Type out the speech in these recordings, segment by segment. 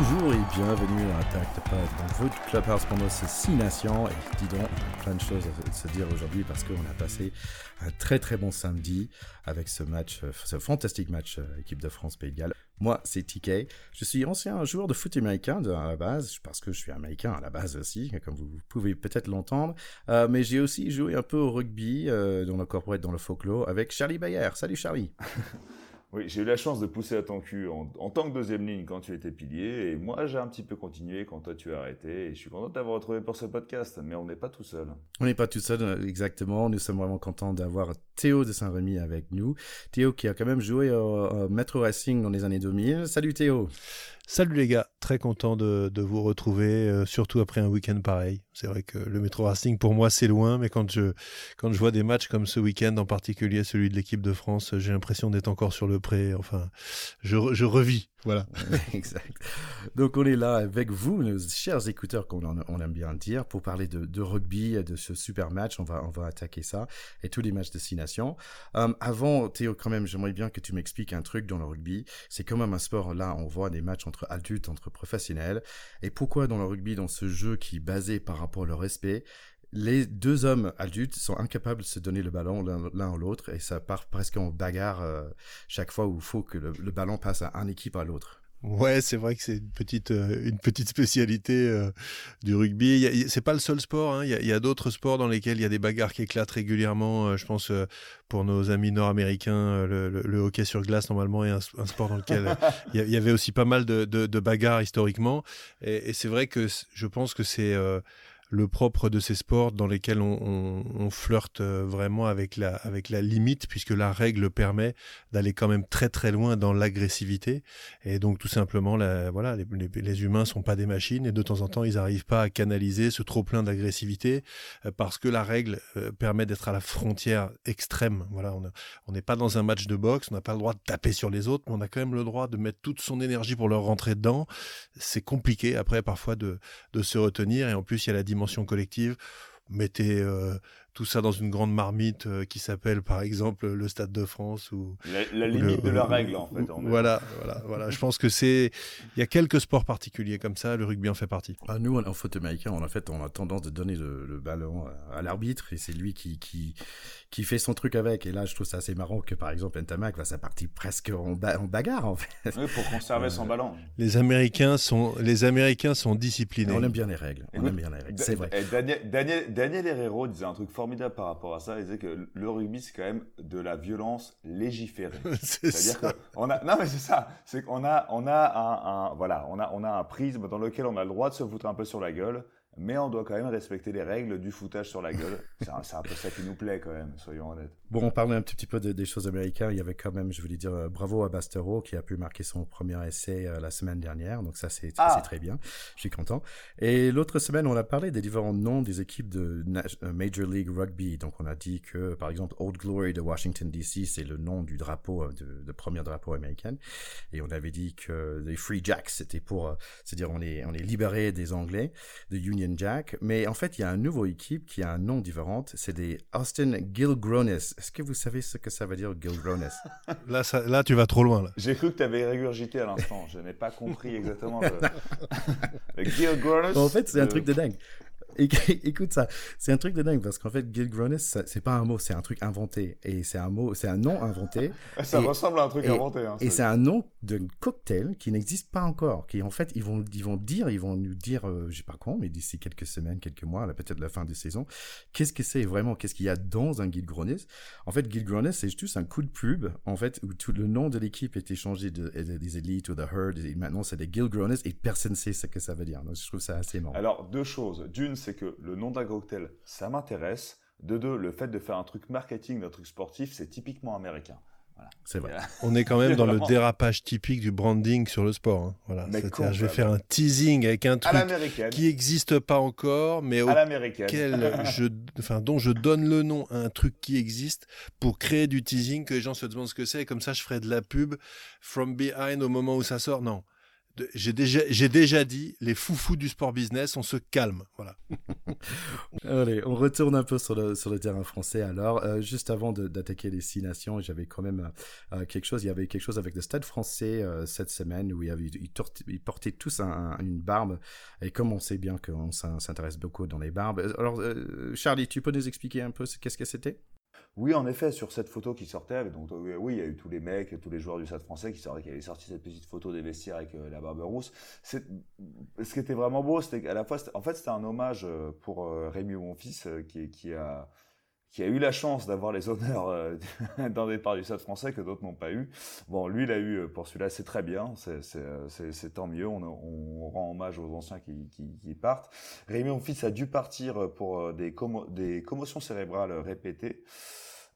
Bonjour et bienvenue à Attack de dans votre clubhouse pendant ces six nations. Et dis donc, plein de choses à se dire aujourd'hui parce qu'on a passé un très très bon samedi avec ce match, ce fantastique match euh, équipe de France Pays de Galles. Moi, c'est TK. Je suis ancien joueur de foot américain à la base, parce que je suis américain à la base aussi, comme vous pouvez peut-être l'entendre. Euh, mais j'ai aussi joué un peu au rugby, euh, dans le corporate, dans le folklore, avec Charlie Bayer. Salut Charlie Oui, j'ai eu la chance de pousser à ton cul en, tant que deuxième ligne quand tu étais pilier, et moi j'ai un petit peu continué quand toi tu as arrêté, et je suis content de t'avoir retrouvé pour ce podcast, mais on n'est pas tout seul. On n'est pas tout seul, euh, exactement. Nous sommes vraiment contents d'avoir Théo de Saint-Rémy avec nous. Théo qui a quand même joué au, Metro Racing dans les années 2000. Salut Théo Salut les gars, très content de, vous retrouver, euh, surtout après un week-end pareil. C'est vrai que le Metro Racing pour moi c'est loin, mais quand je, quand je vois des matchs comme ce week-end, en particulier celui de l'équipe de France, j'ai l'impression d'être encore sur le pré. Enfin, je, je revis voilà. exact. Donc on est là avec vous, nos chers écouteurs, qu'on on aime bien dire, pour parler de, rugby, de ce super match. On va, on va attaquer ça et tous les matchs de Six Nations. Euh, avant, Théo, quand même, j'aimerais bien que tu m'expliques un truc dans le rugby. C'est quand même un sport, là, on voit des matchs entre adultes, entre professionnels. Et pourquoi dans le rugby, dans ce jeu qui est basé par rapport au respect, les deux hommes adultes sont incapables de se donner le ballon l'un à l'autre et ça part presque en bagarre euh, chaque fois où il faut que le, ballon passe à un équipe à l'autre. Ouais, c'est vrai que c'est une petite euh, une petite spécialité euh, du rugby. C'est pas le seul sport. Hein. Il y a, d'autres sports dans lesquels il y a des bagarres qui éclatent régulièrement. je pense pour nos amis nord-américains, le, hockey sur glace normalement est un, sport dans lequel il y, avait aussi pas mal de, bagarres historiquement. Et, et c'est vrai que je pense que c'est le propre de ces sports dans lesquels on, flirte euh, vraiment avec la, avec la limite, puisque la règle permet d'aller quand même très très loin dans l'agressivité. Et donc tout simplement, la, voilà, les, les, les, humains sont pas des machines et de temps en temps, ils n'arrivent pas à canaliser ce trop plein d'agressivité euh, parce que la règle euh, permet d'être à la frontière extrême. Voilà, on n'est pas dans un match de boxe, on n'a pas le droit de taper sur les autres, mais on a quand même le droit de mettre toute son énergie pour leur rentrer dedans. C'est compliqué après parfois de, de se retenir et en plus il y a la dimension dimension collective. Mettez euh, tout ça dans une grande marmite euh, qui s'appelle par exemple le Stade de France ou la, limite de la règle en fait. voilà, voilà, voilà. Je pense que c'est il y a quelques sports particuliers comme ça, le rugby en fait partie. Ah, nous en foot américain, on a fait on a tendance de donner le, ballon à, l'arbitre et c'est lui qui, qui qui fait son truc avec. Et là, je trouve ça assez marrant que par exemple Ntamak va sa partie presque en, bagarre en fait. Oui, pour conserver son ballon. Les Américains sont les Américains sont disciplinés. On aime bien les règles. On aime bien les règles. C'est vrai. Daniel, Daniel, Daniel Herrero disait un truc formidable par rapport à ça. Il disait que le rugby, c'est quand même de la violence légiférée. C'est-à-dire qu'on a, non mais c'est ça, c'est qu'on a, on a un, voilà, on a, on a un prisme dans lequel on a le droit de se foutre un peu sur la gueule, mais on doit quand même respecter les règles du foutage sur la gueule. C'est un, peu ça qui nous plaît quand même, soyons honnêtes. Bon, on parlait un petit peu des choses américaines. Il y avait quand même, je voulais dire, euh, bravo à Bastero qui a pu marquer son premier essai euh, la semaine dernière. Donc ça, c'est ah. très bien. Je suis content. Et l'autre semaine, on a parlé des différents noms des équipes de euh, Major League Rugby. Donc on a dit que, par exemple, Old Glory de Washington DC, c'est le nom du drapeau, de, de premier drapeau américain. Et on avait dit que les Free Jacks, c'était pour, c'est-à-dire on est, on est libéré des Anglais, de Union Jack. Mais en fait, il y a une nouvelle équipe qui a un nom différent. C'est des Austin Gilgronis. Est-ce que vous savez ce que ça veut dire, Gilgronis là, là, tu vas trop loin. Là. J'ai cru que tu avais régurgité à l'instant. Je n'ai pas compris exactement. Gilgronis. en fait, c'est un truc de dingue. écoute ça, c'est un truc de dingue parce qu'en fait, Gilgronis, c'est pas un mot, c'est un truc inventé. Et c'est un mot, c'est un nom inventé. ça ressemble à un truc inventé. Hein, et c'est un nom d'un cocktail qui n'existe pas encore. Qui en fait, ils vont, ils vont dire, ils vont nous dire, euh, je sais pas quand, mais d'ici quelques semaines, quelques mois, peut-être la fin de saison, qu'est-ce que c'est vraiment, qu'est-ce qu'il y a dans un Gilgronis. En fait, Gilgronis, c'est juste un coup de pub, en fait, où tout le nom de l'équipe est échangé de, des élites ou de herd, et maintenant c'est des Gilgronis et personne ne sait ce que ça veut dire. Donc je trouve ça assez marrant. Alors, deux choses. D'une, c'est que le nom d'un cocktail, ça m'intéresse. De deux, le fait de faire un truc marketing d'un truc sportif, c'est typiquement américain. C'est vrai. On est quand même dans le dérapage typique du branding sur le sport. Hein. Voilà. je vais faire un teasing avec un truc qui n'existe pas encore, mais auquel je, enfin, dont je donne le nom à un truc qui existe pour créer du teasing, que les gens se demandent ce que c'est, et comme ça je ferai de la pub from behind au moment où ça sort. Non j'ai déjà, dit, les foufous du sport business, on se calme. Voilà. Allez, on retourne un peu sur le, terrain français. Alors, euh, juste avant d'attaquer les six nations, j'avais quand même euh, quelque chose. Il y avait quelque chose avec le Stade français euh, cette semaine où ils, portaient tous une barbe. Et comme on sait bien qu'on s'intéresse beaucoup dans les barbes. Alors, Charlie, tu peux nous expliquer un peu qu'est-ce que c'était? Oui, en effet, sur cette photo qui sortait, donc oui, il y a eu tous les mecs, tous les joueurs du Stade français qui, avaient sorti cette petite photo des vestiaires avec euh, la barbe rousse. Ce qui était vraiment beau, c'était qu'à la fois, en fait, c'était un hommage euh, pour euh, Rémi Monfils qui, qui a qui a eu la chance d'avoir les honneurs euh, d'un départ du Stade français que d'autres n'ont pas eu. Bon, lui, il a eu pour celui-là, c'est très bien, c'est tant mieux, on, rend hommage aux anciens qui, partent. Rémi Monfils a dû partir pour des, des commotions cérébrales répétées.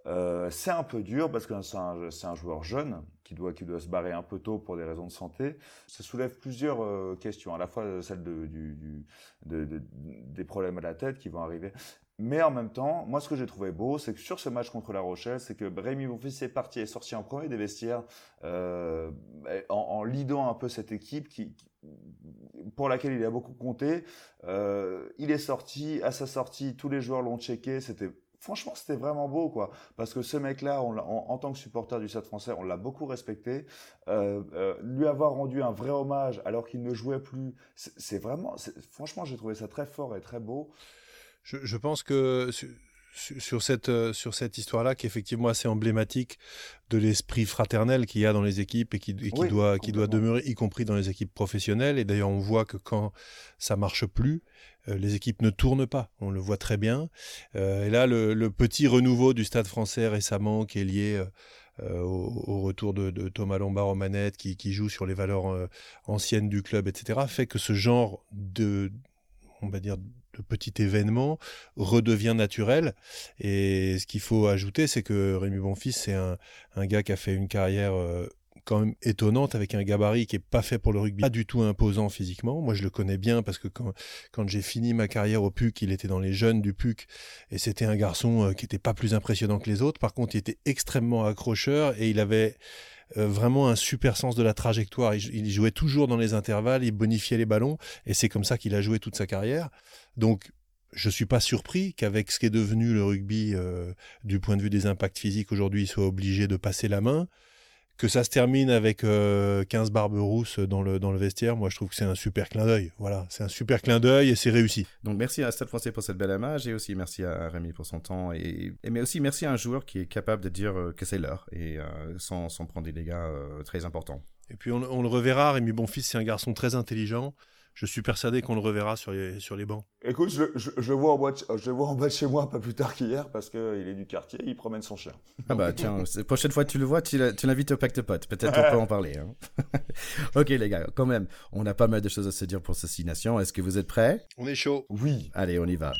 Euh, c'est un peu dur parce que c'est un, joueur jeune qui doit, se barrer un peu tôt pour des raisons de santé. Ça soulève plusieurs euh, questions, à la fois celle des problèmes à la tête qui vont arriver. Mais en même temps, moi, ce que j'ai trouvé beau, c'est que sur ce match contre La Rochelle, c'est que Rémi Bonfils est parti, est sorti en premier des vestiaires, euh, en, en lidant un peu cette équipe qui, pour laquelle il a beaucoup compté. Euh, il est sorti, à sa sortie, tous les joueurs l'ont checké, c'était franchement, c'était vraiment beau, quoi. Parce que ce mec-là, en, tant que supporter du Stade français, on l'a beaucoup respecté. Euh, lui avoir rendu un vrai hommage alors qu'il ne jouait plus, c'est vraiment, franchement, j'ai trouvé ça très fort et très beau. Je, pense que sur cette, euh, sur cette histoire-là, qui est effectivement assez emblématique de l'esprit fraternel qu'il y a dans les équipes et qui, qui doit, qui doit demeurer, y compris dans les équipes professionnelles. Et d'ailleurs, on voit que quand ça marche plus, euh, les équipes ne tournent pas. On le voit très bien. Euh, et là, le, petit renouveau du Stade français récemment, qui est lié au, retour de, Thomas Lombard aux manettes, qui, qui joue sur les valeurs anciennes du club, etc., fait que ce genre de, on va dire, de petit événement redevient naturel. Et ce qu'il faut ajouter, c'est que Rémi Bonfils, c'est un, gars qui a fait une carrière euh, quand même étonnante avec un gabarit qui est pas fait pour le rugby, pas du tout imposant physiquement. Moi, je le connais bien parce que quand, j'ai fini ma carrière au PUC, il était dans les jeunes du PUC et c'était un garçon euh, qui était pas plus impressionnant que les autres. Par contre, il était extrêmement accrocheur et il avait euh, vraiment un super sens de la trajectoire. Il, jouait toujours dans les intervalles, il bonifiait les ballons, et c'est comme ça qu'il a joué toute sa carrière. Donc, je suis pas surpris qu'avec ce qui est devenu le rugby euh, du point de vue des impacts physiques aujourd'hui, il soit obligé de passer la main. Que ça se termine avec 15 euh, barbes rousses dans le, dans le vestiaire, moi je trouve que c'est un super clin d'œil. Voilà, c'est un super clin d'œil et c'est réussi. Donc merci à Stade français pour cette belle image et aussi merci à Rémi pour son temps. Et, mais aussi merci à un joueur qui est capable de dire euh, que c'est l'heure et euh, sans, sans, prendre des dégâts très importants. Et puis on, on le reverra, Rémi Bonfils c'est un garçon très intelligent je suis persuadé qu'on le reverra sur les, sur les bancs. Écoute, je, je, vois en bas de, je vois en bas de chez moi pas plus tard qu'hier parce qu'il est du quartier, il promène son chien. Ah bah tiens, la prochaine fois que tu le vois, tu l'invites au pacte pote. Peut-être on peut en parler. Hein. ok les gars, quand même, on a pas mal de choses à se dire pour cette Nation. Est-ce que vous êtes prêts? On est chaud. Oui. Allez, on y va.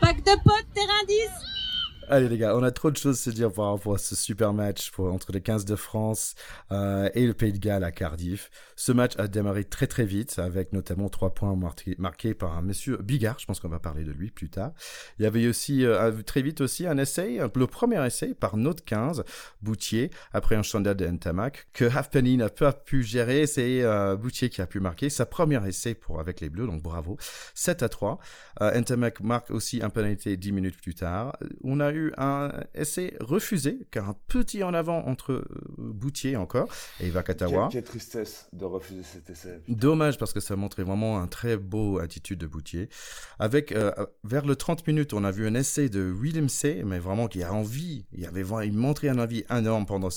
Pacte pote, terrain 10 Allez les gars, on a trop de choses à se dire par rapport ce super match entre les 15 de France euh, et le Pays de Galles à Cardiff. Ce match a démarré très très vite avec notamment trois points marqués, par un monsieur Bigard, je pense qu'on va parler de lui plus tard. Il y avait aussi euh, très vite aussi un essai, le premier essai par Note 15, Boutier, après un chandail de Ntamak, que Halfpenny n'a pas pu gérer, c'est euh, Boutier qui a pu marquer sa première essai pour avec les Bleus, donc bravo. 7 à 3. Euh, Ntamak marque aussi un penalty 10 minutes plus tard. On a eu un essai refusé, car un petit en avant entre euh, Boutier encore et Vakatawa. Quelle, tristesse de refuser cet essai. Dommage parce que ça montrait vraiment un très beau attitude de Boutier. Avec euh, vers le 30 minutes, on a vu un essai de William C, mais vraiment qui a envie, il avait il montrait un envie énorme pendant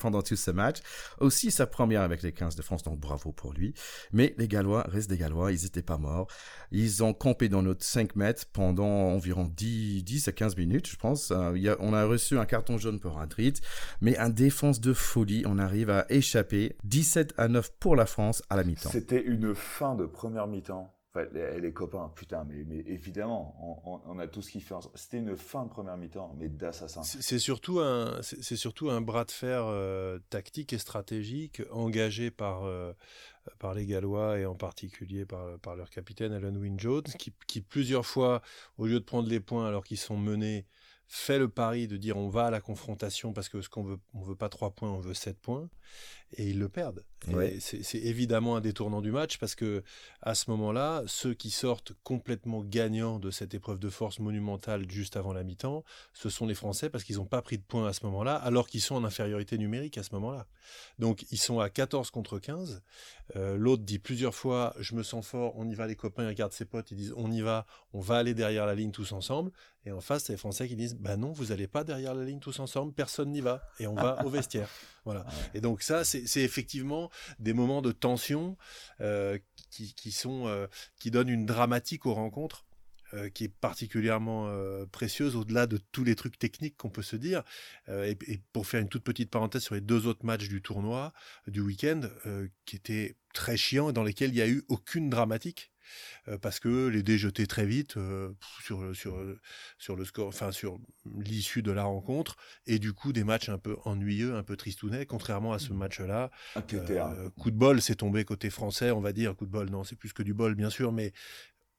pendant tout ce match. Aussi sa première avec les 15 de France, donc bravo pour lui. Mais les Gallois restent des Gallois, ils n'étaient pas morts. Ils ont campé dans notre 5 mètres pendant environ 10, 10 à 15 minutes, je pense. Euh, on a reçu un carton jaune pour Madrid, mais un défense de folie. On arrive à échapper 17 à 9 pour la France à la mi-temps. C'était une fin de première mi-temps. Enfin, les, copains, putain, mais, mais évidemment, on, a tout ce qui fait. C'était une fin de première mi-temps, mais d'assassin. C'est surtout un, c'est surtout un bras de fer euh, tactique et stratégique engagé par euh, par les Gallois et en particulier par, par leur capitaine Alan Wynne Jones, qui, qui plusieurs fois, au lieu de prendre les points alors qu'ils sont menés, fait le pari de dire on va à la confrontation parce que ce qu'on veut, on veut pas trois points, on veut sept points, et ils le perdent. C'est évidemment un détournant du match parce que à ce moment-là, ceux qui sortent complètement gagnants de cette épreuve de force monumentale juste avant la mi-temps, ce sont les Français parce qu'ils n'ont pas pris de points à ce moment-là, alors qu'ils sont en infériorité numérique à ce moment-là. Donc ils sont à 14 contre 15. Euh, l'autre dit plusieurs fois Je me sens fort, on y va les copains, ils regardent ses potes, ils disent On y va, on va aller derrière la ligne tous ensemble. Et en face, c'est les Français qui disent Bah non, vous n'allez pas derrière la ligne tous ensemble, personne n'y va. Et on va au vestiaire. Voilà. Et donc ça, c'est effectivement des moments de tension euh, qui, sont, euh, qui donnent une dramatique aux rencontres. Euh, qui est particulièrement précieuse au-delà de tous les trucs techniques qu'on peut se dire. Et, et, pour faire une toute petite parenthèse sur les deux autres matchs du tournoi du week-end, qui étaient très chiants et dans lesquels il n'y a eu aucune dramatique. Parce que les dés jetés très vite sur, sur, sur le score, enfin sur l'issue de la rencontre, et du coup des matchs un peu ennuyeux, un peu tristounets, contrairement à ce mmh. match-là. Coup de bol, c'est tombé côté français, on va dire. Coup de bol, non, c'est plus que du bol, bien sûr, mais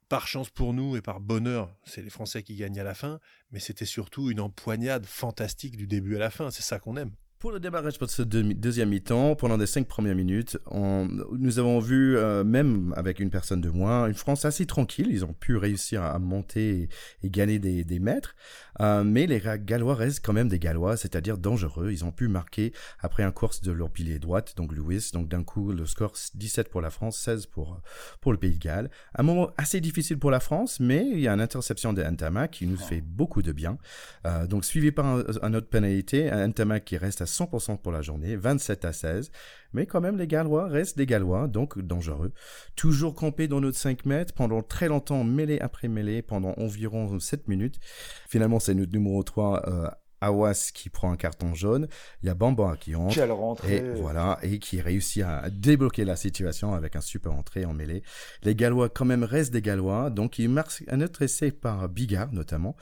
par chance pour nous et par bonheur, c'est les Français qui gagnent à la fin, mais c'était surtout une empoignade fantastique du début à la fin. C'est ça qu'on aime. Pour le démarrage de ce deuxième mi-temps, pendant les cinq premières minutes, nous avons vu, euh, même avec une personne de moins, une France assez tranquille. Ils ont pu réussir à, monter et, gagner des, des mètres. Euh, mais les Gallois restent quand même des Gallois, c'est-à-dire dangereux. Ils ont pu marquer après un course de leur pilier droite, donc Louis. Donc d'un coup, le score 17 pour la France, 16 pour, pour le Pays de Galles. Un moment assez difficile pour la France, mais il y a une interception de Ntamak qui nous oh. fait beaucoup de bien. Euh, donc suivi par un, autre pénalité, un Ntamak qui reste à 100% pour la journée, 27 à 16. Mais quand même, les Gallois restent des Gallois, donc dangereux. Toujours campés dans notre 5 mètres, pendant très longtemps, mêlée après mêlée, pendant environ 7 minutes. Finalement, c'est notre numéro 3, euh, Awas qui prend un carton jaune, il y a Bamba qui entre. Quelle rentrée Et voilà, et qui réussit à débloquer la situation avec un super entrée en mêlée. Les Gallois quand même restent des Gallois, donc ils marquent un autre essai par Bigard notamment.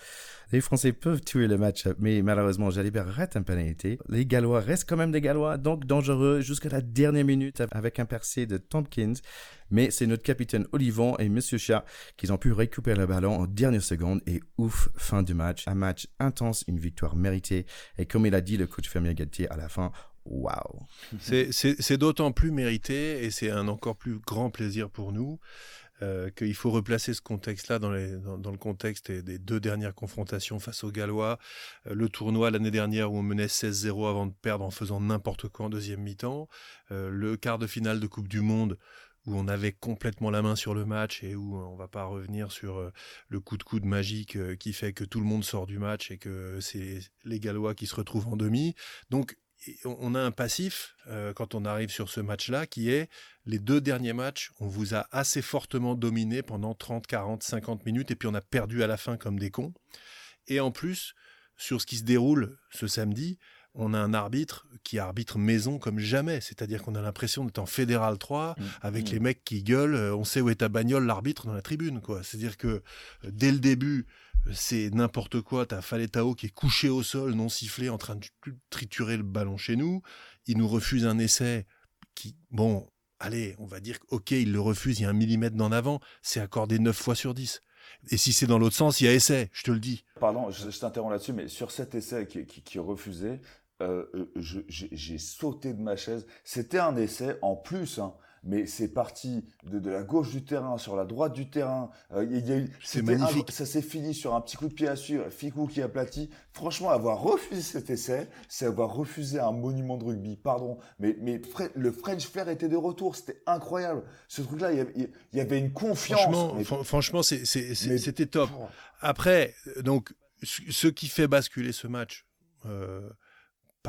Les Français peuvent tuer le match, mais malheureusement, Jalibert rate un pénalité. Les Gallois restent quand même des Gallois, donc dangereux jusqu'à la dernière minute avec un percé de Tompkins. Mais c'est notre capitaine Olivon et Monsieur Chat qui ont pu récupérer le ballon en dernière seconde et ouf, fin du match. Un match intense, une victoire Et comme il a dit le coach Fermier Galtier à la fin, waouh. C'est d'autant plus mérité et c'est un encore plus grand plaisir pour nous euh, qu'il faut replacer ce contexte-là dans, le contexte des, deux dernières confrontations face aux Gallois. Euh, le tournoi l'année dernière où on menait 16-0 avant de perdre en faisant n'importe quoi en deuxième mi-temps. Euh, le quart de finale de Coupe du Monde où on avait complètement la main sur le match et où on va pas revenir sur le coup de coude magique qui fait que tout le monde sort du match et que c'est les Gallois qui se retrouvent en demi. Donc on a un passif euh, quand on arrive sur ce match-là qui est les deux derniers matchs, on vous a assez fortement dominé pendant 30, 40, 50 minutes et puis on a perdu à la fin comme des cons. Et en plus, sur ce qui se déroule ce samedi, on a un arbitre qui arbitre maison comme jamais. C'est-à-dire qu'on a l'impression d'être en Fédéral 3 mmh. avec mmh. les mecs qui gueulent. Euh, on sait où est ta bagnole, l'arbitre dans la tribune. quoi. C'est-à-dire que euh, dès le début, c'est n'importe quoi. T'as Faletao qui est couché au sol, non sifflé, en train de triturer le ballon chez nous. Il nous refuse un essai qui, bon, allez, on va dire, ok, il le refuse, il y a un millimètre d'en avant, c'est accordé 9 fois sur 10. Et si c'est dans l'autre sens, il y a essai, je te le dis. Pardon, je, t'interromps là-dessus, mais sur cet essai qui, qui, est refusé, euh, euh, j'ai sauté de ma chaise. C'était un essai en plus. Hein mais c'est parti de, la gauche du terrain sur la droite du terrain. Euh, c'est magnifique. ça s'est fini sur un petit coup de pied à suivre, Ficou qui aplatit. Franchement, avoir refusé cet essai, c'est avoir refusé un monument de rugby. Pardon, mais, mais le French Flair était de retour. C'était incroyable. Ce truc-là, il y avait une confiance. Franchement, franchement c'était top. Après, donc, ce qui fait basculer ce match, euh,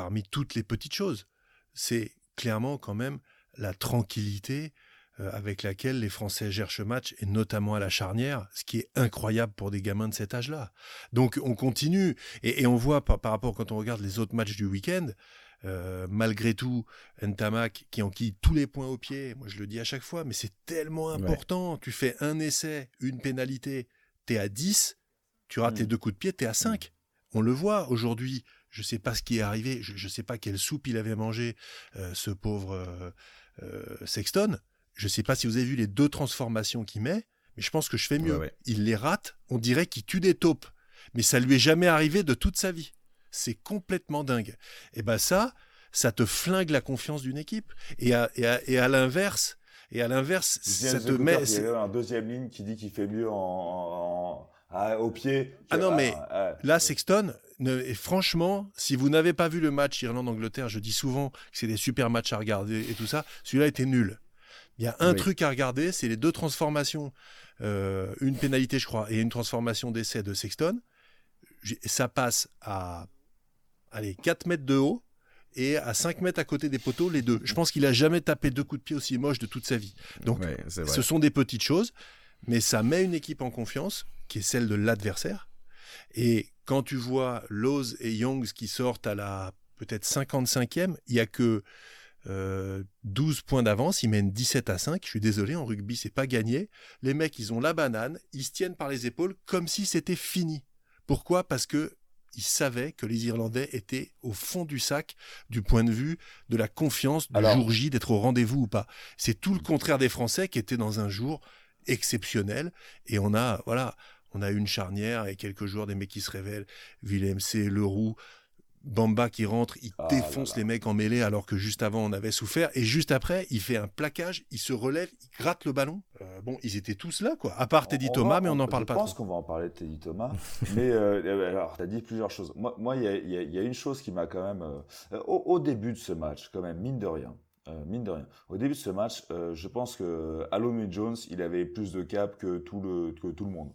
parmi toutes les petites choses, c'est clairement quand même la tranquillité euh, avec laquelle les Français gèrent ce match, et notamment à la charnière, ce qui est incroyable pour des gamins de cet âge-là. Donc on continue, et, on voit par, rapport quand on regarde les autres matchs du week-end, euh, malgré tout, Ntamak qui enquille tous les points au pied, moi je le dis à chaque fois, mais c'est tellement important. Tu fais un essai, une pénalité, tu es à 10, tu rates tes mm. deux coups de pied, tu es à 5. Mm. On le voit aujourd'hui, je ne sais pas ce qui est arrivé, je ne sais pas quelle soupe il avait mangé, euh, ce pauvre euh, Sexton, je ne sais pas si vous avez vu les deux transformations qu'il met, mais je pense que je fais mieux. Il les rate, on dirait qu'il tue des taupes. Mais ça lui est jamais arrivé de toute sa vie. C'est complètement dingue. Et ben ça, ça te flingue la confiance d'une équipe. Et à, et à, l'inverse, et à l'inverse, ça te met. Il y a un deuxième ligne qui dit qu'il fait mieux en, au pied. Ah non, mais là, Sexton, et franchement, si vous n'avez pas vu le match Irlande-Angleterre, je dis souvent que c'est des super matchs à regarder et tout ça, celui-là était nul. Il y a un truc à regarder, c'est les deux transformations, euh, une pénalité, je crois, et une transformation d'essai de Sexton. Ça passe à allez, 4 mètres de haut et à 5 mètres à côté des poteaux, les deux. Je pense qu'il a jamais tapé deux coups de pied aussi moches de toute sa vie. Donc, ce sont des petites choses, mais ça met une équipe en confiance, qui est celle de l'adversaire. Et quand tu vois Lowe's et Youngs qui sortent à la peut-être 55e, il y a que 12 euh, points d'avance, ils mènent 17 à 5. Je suis désolé, en rugby, c'est pas gagné. Les mecs, ils ont la banane, ils se tiennent par les épaules comme si c'était fini. Pourquoi? Parce que ils savaient que les Irlandais étaient au fond du sac du point de vue de la confiance du jour J d'être au rendez-vous ou pas. C'est tout le contraire des Français qui étaient dans un jour exceptionnel et on a voilà, on a une charnière et quelques jours des mecs qui se révèlent, Willem C, Leroux, Bamba qui rentre, il ah défonce les mecs en mêlée alors que juste avant on avait souffert. Et juste après, il fait un plaquage, il se relève, il gratte le ballon. Euh, bon, ils étaient tous là, quoi. À part Teddy Thomas, mais on n'en parle pas. Je pense qu'on va en parler de Teddy Thomas. mais euh, euh, alors, tu as dit plusieurs choses. Moi, il y, a, une chose qui m'a quand même. au, début de ce match, quand même, mine de rien. mine de rien. Au début de ce match, je pense que Alomé Jones, il avait plus de cap que tout le, que tout le monde.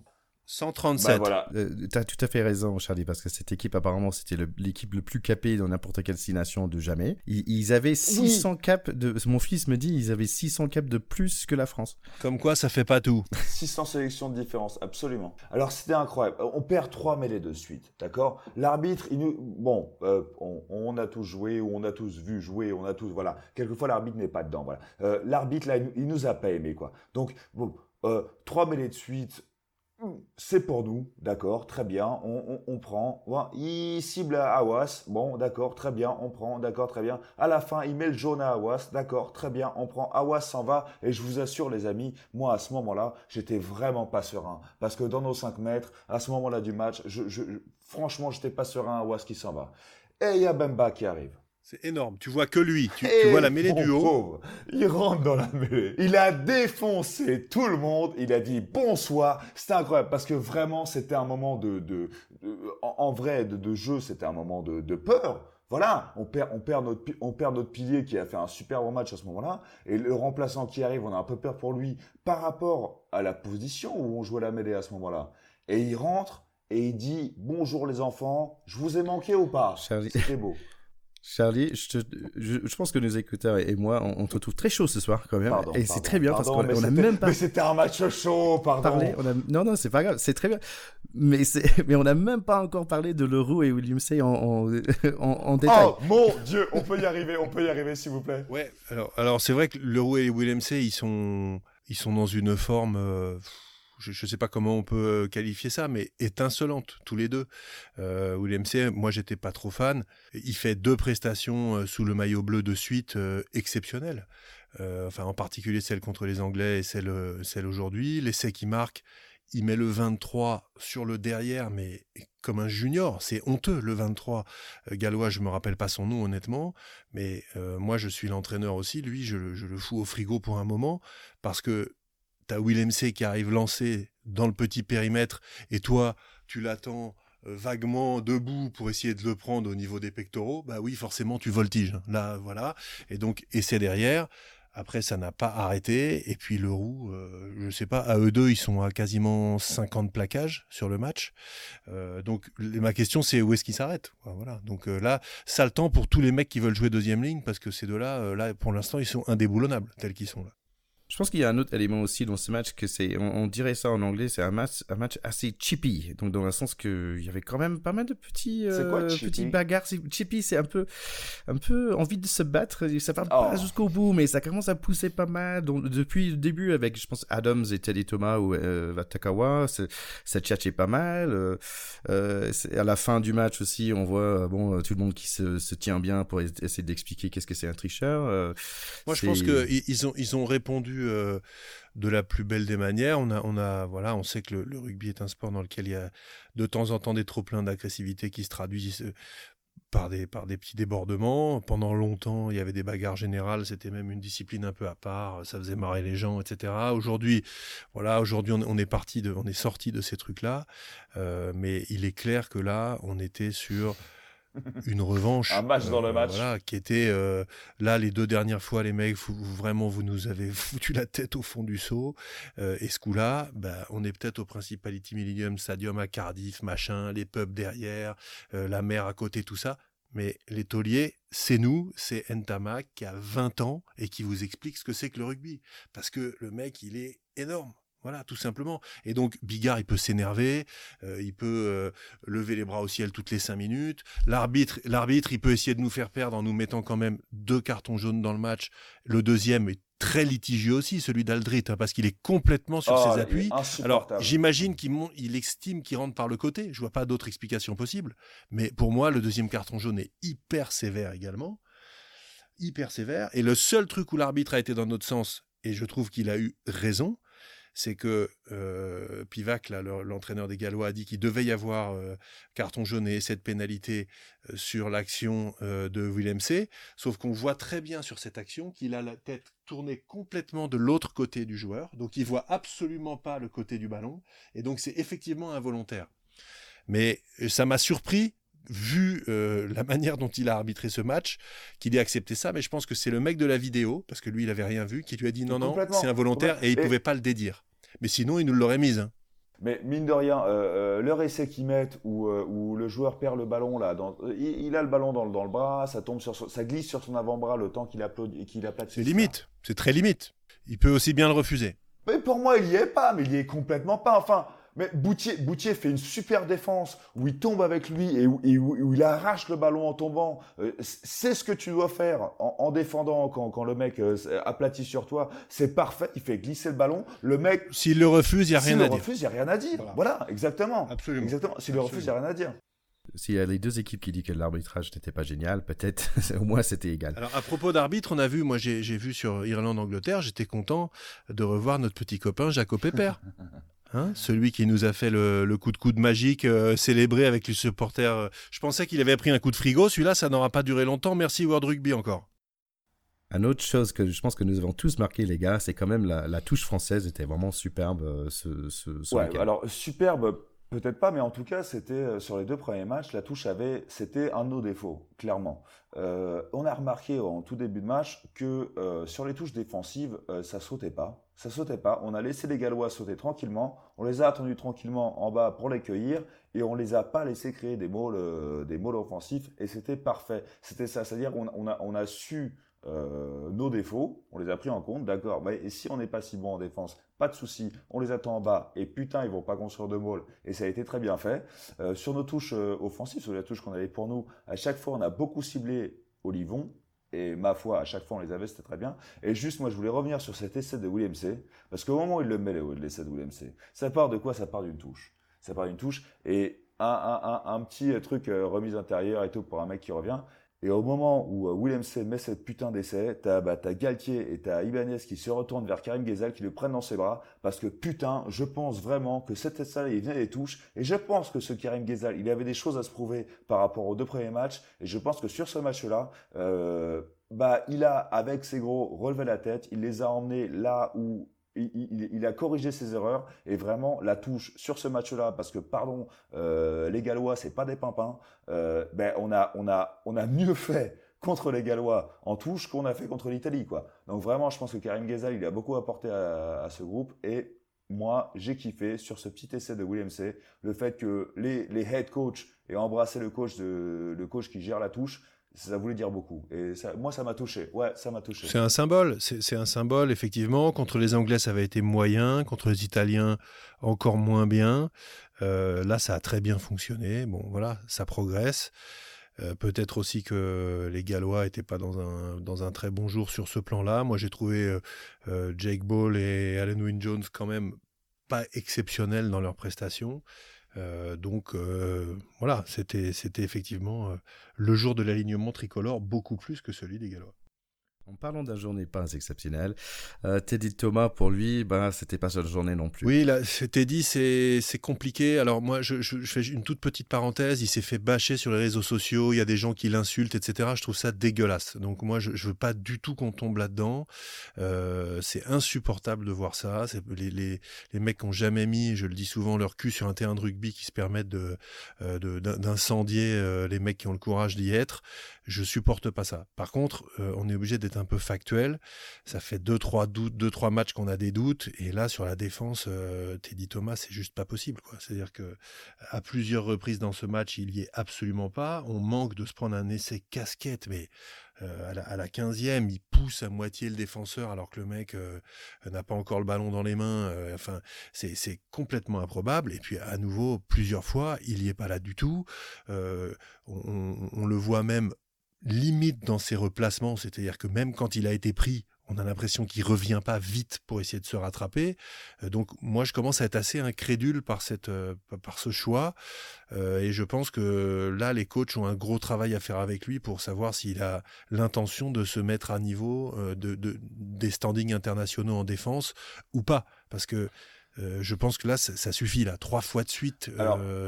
137. Bah, voilà. Euh, tu as tout à fait raison, Charlie, parce que cette équipe, apparemment, c'était l'équipe le, plus capée dans n'importe quelle destination de jamais. Ils, avaient 600 caps de. Mon fils me dit, ils avaient 600 caps de plus que la France. Comme quoi, ça fait pas tout. 600 sélections de différence, absolument. Alors, c'était incroyable. On perd trois mêlées de suite, d'accord? L'arbitre, il nous. Bon, euh, on, a tous joué, ou on a tous vu jouer, on a tous. Voilà. Quelquefois, l'arbitre n'est pas dedans, voilà. Euh, l'arbitre, là, il, nous a pas aimé, quoi. Donc, bon, trois mêlées de suite c'est pour nous, d'accord, très bien, on, prend. il cible à Awas, bon, d'accord, très bien, on prend, d'accord, très bien. À la fin, il met le jaune à Awas, d'accord, très bien, on prend. Awas s'en va, et je vous assure, les amis, moi, à ce moment-là, j'étais vraiment pas serein. Parce que dans nos 5 mètres, à ce moment-là du match, je, je, franchement, j'étais pas serein à Awas qui s'en va. Et il y a Bemba qui arrive. C'est énorme. Tu vois que lui. Tu, vois la mêlée du haut. il rentre dans la mêlée. Il a défoncé tout le monde. Il a dit bonsoir. C'était incroyable parce que vraiment, c'était un moment de, de, en, vrai, de, jeu. C'était un moment de, de, peur. Voilà, on perd, on perd notre, on perd notre pilier qui a fait un super bon match à ce moment-là. Et le remplaçant qui arrive, on a un peu peur pour lui par rapport à la position où on jouait la mêlée à ce moment-là. Et il rentre et il dit bonjour les enfants. Je vous ai manqué ou pas? C'était beau. Charlie, je, je, pense que nos écouteurs et moi, on, te trouve très chaud ce soir quand même. et c'est très bien parce qu'on a même pas. Mais c'était un match chaud, pardon. on a... Non, non, c'est pas grave, c'est très bien. Mais, mais on n'a même pas encore parlé de Leroux et William Say en, en, en, détail. Oh mon Dieu, on peut y arriver, on peut y arriver s'il vous plaît. Ouais, alors, alors c'est vrai que Leroux et William Say, ils sont, ils sont dans une forme. Euh, je ne sais pas comment on peut euh, qualifier ça, mais étincelante tous les deux. Euh, William C, moi j'étais pas trop fan. Il fait deux prestations euh, sous le maillot bleu de suite euh, exceptionnelles. enfin, en particulier celle contre les Anglais et celle, celle aujourd'hui. L'essai qui marque, il met le 23 sur le derrière, mais comme un junior. C'est honteux, le 23. Gallois, je me rappelle pas son nom, honnêtement. Mais moi, je suis l'entraîneur aussi. Lui, je, je, le fous au frigo pour un moment. Parce que t'as Willem C qui arrive lancé dans le petit périmètre et toi, tu l'attends euh, vaguement debout pour essayer de le prendre au niveau des pectoraux, bah oui, forcément, tu voltiges. Là, voilà. Et donc, essai derrière. Après, ça n'a pas arrêté. Et puis le roux, euh, je sais pas, à eux deux, ils sont à quasiment 50 plaquages sur le match. Euh, donc ma question, c'est où est-ce qu'ils s'arrêtent? Voilà. Donc là, ça le temps pour tous les mecs qui veulent jouer deuxième ligne parce que ces deux-là, là, pour l'instant, ils sont indéboulonnables tels qu'ils sont là. Je pense qu'il y a un autre élément aussi dans ce match que c'est, on, dirait ça en anglais, c'est un match, un match assez chippy. Donc dans le sens que il y avait quand même pas mal de petits, euh, petits bagarres. Chippy, c'est un peu, un peu envie de se battre. Ça va pas oh. jusqu'au bout, mais ça commence à pousser pas mal. Donc depuis le début avec, je pense, Adams et Teddy Thomas ou euh, Vatakawa, ça tchatchait pas mal. Euh, euh à la fin du match aussi, on voit euh, bon tout le monde qui se, se tient bien pour essayer d'expliquer qu'est-ce que c'est un tricheur. Moi, je pense que ils ont, ils ont répondu euh, de la plus belle des manières. On a, on a, voilà, on sait que le, rugby est un sport dans lequel il y a de temps en temps des trop pleins d'agressivité qui se traduisent euh, par des, petits débordements. Pendant longtemps, il y avait des bagarres générales, c'était même une discipline un peu à part, ça faisait marrer les gens, etc. Aujourd'hui on, est parti de, on est sorti de ces trucs-là, euh, mais il est clair que là, on était sur une revanche. Un match dans le euh, match. Voilà, qui était euh, là les deux dernières fois, les mecs, vraiment, vous nous avez foutu la tête au fond du seau. Euh, et ce coup-là, bah, on est peut-être au Principality Millennium Stadium à Cardiff, machin, les pubs derrière, la mer à côté, tout ça. Mais les tauliers, c'est nous, c'est Ntamak qui a 20 ans et qui vous explique ce que c'est que le rugby. Parce que le mec, il est énorme. Voilà, tout simplement. Et donc, Bigard, il peut s'énerver, euh, il peut euh, lever les bras au ciel toutes les cinq minutes. L'arbitre, l'arbitre, il peut essayer de nous faire perdre en nous mettant quand même deux cartons jaunes dans le match. Le deuxième est très litigieux aussi, celui d'Aldrit, hein, parce qu'il est complètement sur oh, ses appuis. Alors, j'imagine qu'il il estime qu'il rentre par le côté. Je vois pas d'autre explication possible. Mais pour moi, le deuxième carton jaune est hyper sévère également. Hyper sévère. Et le seul truc où l'arbitre a été dans notre sens, et je trouve qu'il a eu raison, c'est que euh, Pivac, l'entraîneur des Gallois, a dit qu'il devait y avoir euh, carton jaune et cette pénalité euh, sur l'action de Willem C. Sauf qu'on voit très bien sur cette action qu'il a la tête tournée complètement de l'autre côté du joueur, donc il voit absolument pas le côté du ballon, et donc c'est effectivement involontaire. Mais ça m'a surpris vu la manière dont il a arbitré ce match, qu'il ait accepté ça. Mais je pense que c'est le mec de la vidéo, parce que lui, il avait rien vu, qui lui a dit non, non, c'est involontaire, et il ne pouvait pas le dédire. Mais sinon, il nous l'aurait mise. Hein. Mais mine de rien, euh, euh, leur essai qu'ils mettent où, euh, où, le joueur perd le ballon là, il, a le ballon dans, dans, le bras, ça tombe sur ça glisse sur son avant-bras le temps qu'il applaudit, qu'il C'est limite, c'est très limite. Il peut aussi bien le refuser. Mais pour moi, il y est pas, mais il y est complètement pas. Enfin, mais Boutier, Boutier fait une super défense où il tombe avec lui et où, il arrache le ballon en tombant. Euh, c'est ce que tu dois faire en, défendant quand, le mec euh, aplatit sur toi. C'est parfait. Il fait glisser le ballon. Le mec. S'il le refuse, il n'y a rien à dire. S'il le refuse, il n'y a rien à dire. Voilà, exactement. Absolument. Exactement. S'il le refuse, il n'y a rien à dire. S'il y a les deux équipes qui disent que l'arbitrage n'était pas génial, peut-être au moins c'était égal. Alors à propos d'arbitre, on a vu, moi j'ai vu sur Irlande-Angleterre, j'étais content de revoir notre petit copain Jaco Pépère. Hein, celui qui nous a fait le, coup de coude magique euh, célébré avec les supporters. Euh, je pensais qu'il avait pris un coup de frigo. Celui-là, ça n'aura pas duré longtemps. Merci World Rugby encore. Une autre chose que je pense que nous avons tous marqué, les gars, c'est quand même la, touche française était vraiment superbe euh, ce, ce, ouais, alors superbe, Peut-être pas, mais en tout cas, c'était sur les deux premiers matchs, la touche avait, c'était un de nos défauts, clairement. on a remarqué en tout début de match que sur les touches défensives, ça sautait pas ça sautait pas. On a laissé les Gallois sauter tranquillement. On les a attendus tranquillement en bas pour les cueillir et on les a pas laissé créer des mots, des mots offensifs et c'était parfait. C'était ça, c'est-à-dire qu'on on a, on a su euh, nos défauts, on les a pris en compte, d'accord. Et si on n'est pas si bon en défense, pas de souci, on les attend en bas et putain ils vont pas construire de mots et ça a été très bien fait. Euh, sur nos touches euh, offensives, sur les touches qu'on avait pour nous, à chaque fois on a beaucoup ciblé Olivon et ma foi, à chaque fois on les avait, c'était très bien. Et juste, moi, je voulais revenir sur cet essai de William C. Parce qu'au moment où il le met, l'essai de William C., ça part de quoi? Ça part d'une touche. Ça part d'une touche. Et un, un, un, petit truc euh, remise intérieure et tout pour un mec qui revient. Et au moment où euh, William C met cette putain d'essai, t'as bah, as Galtier et t'as Ibanez qui se retournent vers Karim Ghezal, qui le prennent dans ses bras, parce que putain, je pense vraiment que cet essai il venait des touches, et je pense que ce Karim Ghezal, il avait des choses à se prouver par rapport aux deux premiers matchs, et je pense que sur ce match-là, euh, bah, il a, avec ses gros, relevé la tête, il les a emmenés là où il, a corrigé ses erreurs et vraiment la touche sur ce match-là, parce que pardon, euh, les Gallois c'est pas des pimpins. Euh, ben on a on a on a mieux fait contre les Gallois en touche qu'on a fait contre l'Italie quoi. Donc vraiment, je pense que Karim Ghezal il a beaucoup apporté à, ce groupe et moi j'ai kiffé sur ce petit essai de William C. Le fait que les les head coach aient embrassé le coach le coach qui gère la touche ça voulait dire beaucoup. Moi, ça m'a touché. Ouais, ça m'a touché. C'est un symbole. C'est un symbole, effectivement. Contre les Anglais, ça avait été moyen. Contre les Italiens, encore moins bien. Euh, là, ça a très bien fonctionné. Bon, voilà, ça progresse. Euh, peut-être aussi que les Gallois n'étaient pas dans un, très bon jour sur ce plan-là. Moi, j'ai trouvé euh, Jake Ball et Alan Wynne Jones quand même pas exceptionnels dans leurs prestations. Euh, donc euh, voilà, c'était effectivement euh, le jour de l'alignement tricolore beaucoup plus que celui des Gallois. En parlant d'un journée pas exceptionnelle, euh, Teddy Thomas, pour lui, ben, c'était pas sa journée non plus. Oui, là, Teddy, c'est compliqué. Alors moi, je, fais une toute petite parenthèse. Il s'est fait bâcher sur les réseaux sociaux. Il y a des gens qui l'insultent, etc. Je trouve ça dégueulasse. Donc moi, je, je veux pas du tout qu'on tombe là-dedans. Euh, c'est insupportable de voir ça. Les, les, les, mecs qui ont jamais mis, je le dis souvent, leur cul sur un terrain de rugby qui se permettent de euh, d'incendier euh, les mecs qui ont le courage d'y être. Je supporte pas ça. Par contre, on est obligé d'être un peu factuel. Ça fait deux trois doutes, deux trois matchs qu'on a des doutes, et là sur la défense, euh, Teddy Thomas, c'est juste pas possible. C'est-à-dire que à plusieurs reprises dans ce match, il y est absolument pas. On manque de se prendre un essai casquette, mais euh, à, la, 15e, il pousse à moitié le défenseur alors que le mec n'a pas encore le ballon dans les mains. enfin, c'est complètement improbable. Et puis à nouveau, plusieurs fois, il y est pas là du tout. on, on, le voit même limite dans ses replacements, c'est-à-dire que même quand il a été pris, on a l'impression qu'il revient pas vite pour essayer de se rattraper. Euh, donc moi, je commence à être assez incrédule par cette, euh, par ce choix, euh, et je pense que là, les coachs ont un gros travail à faire avec lui pour savoir s'il a l'intention de se mettre à niveau de, des standings internationaux en défense ou pas, parce que je pense que là, ça, suffit là, trois fois de suite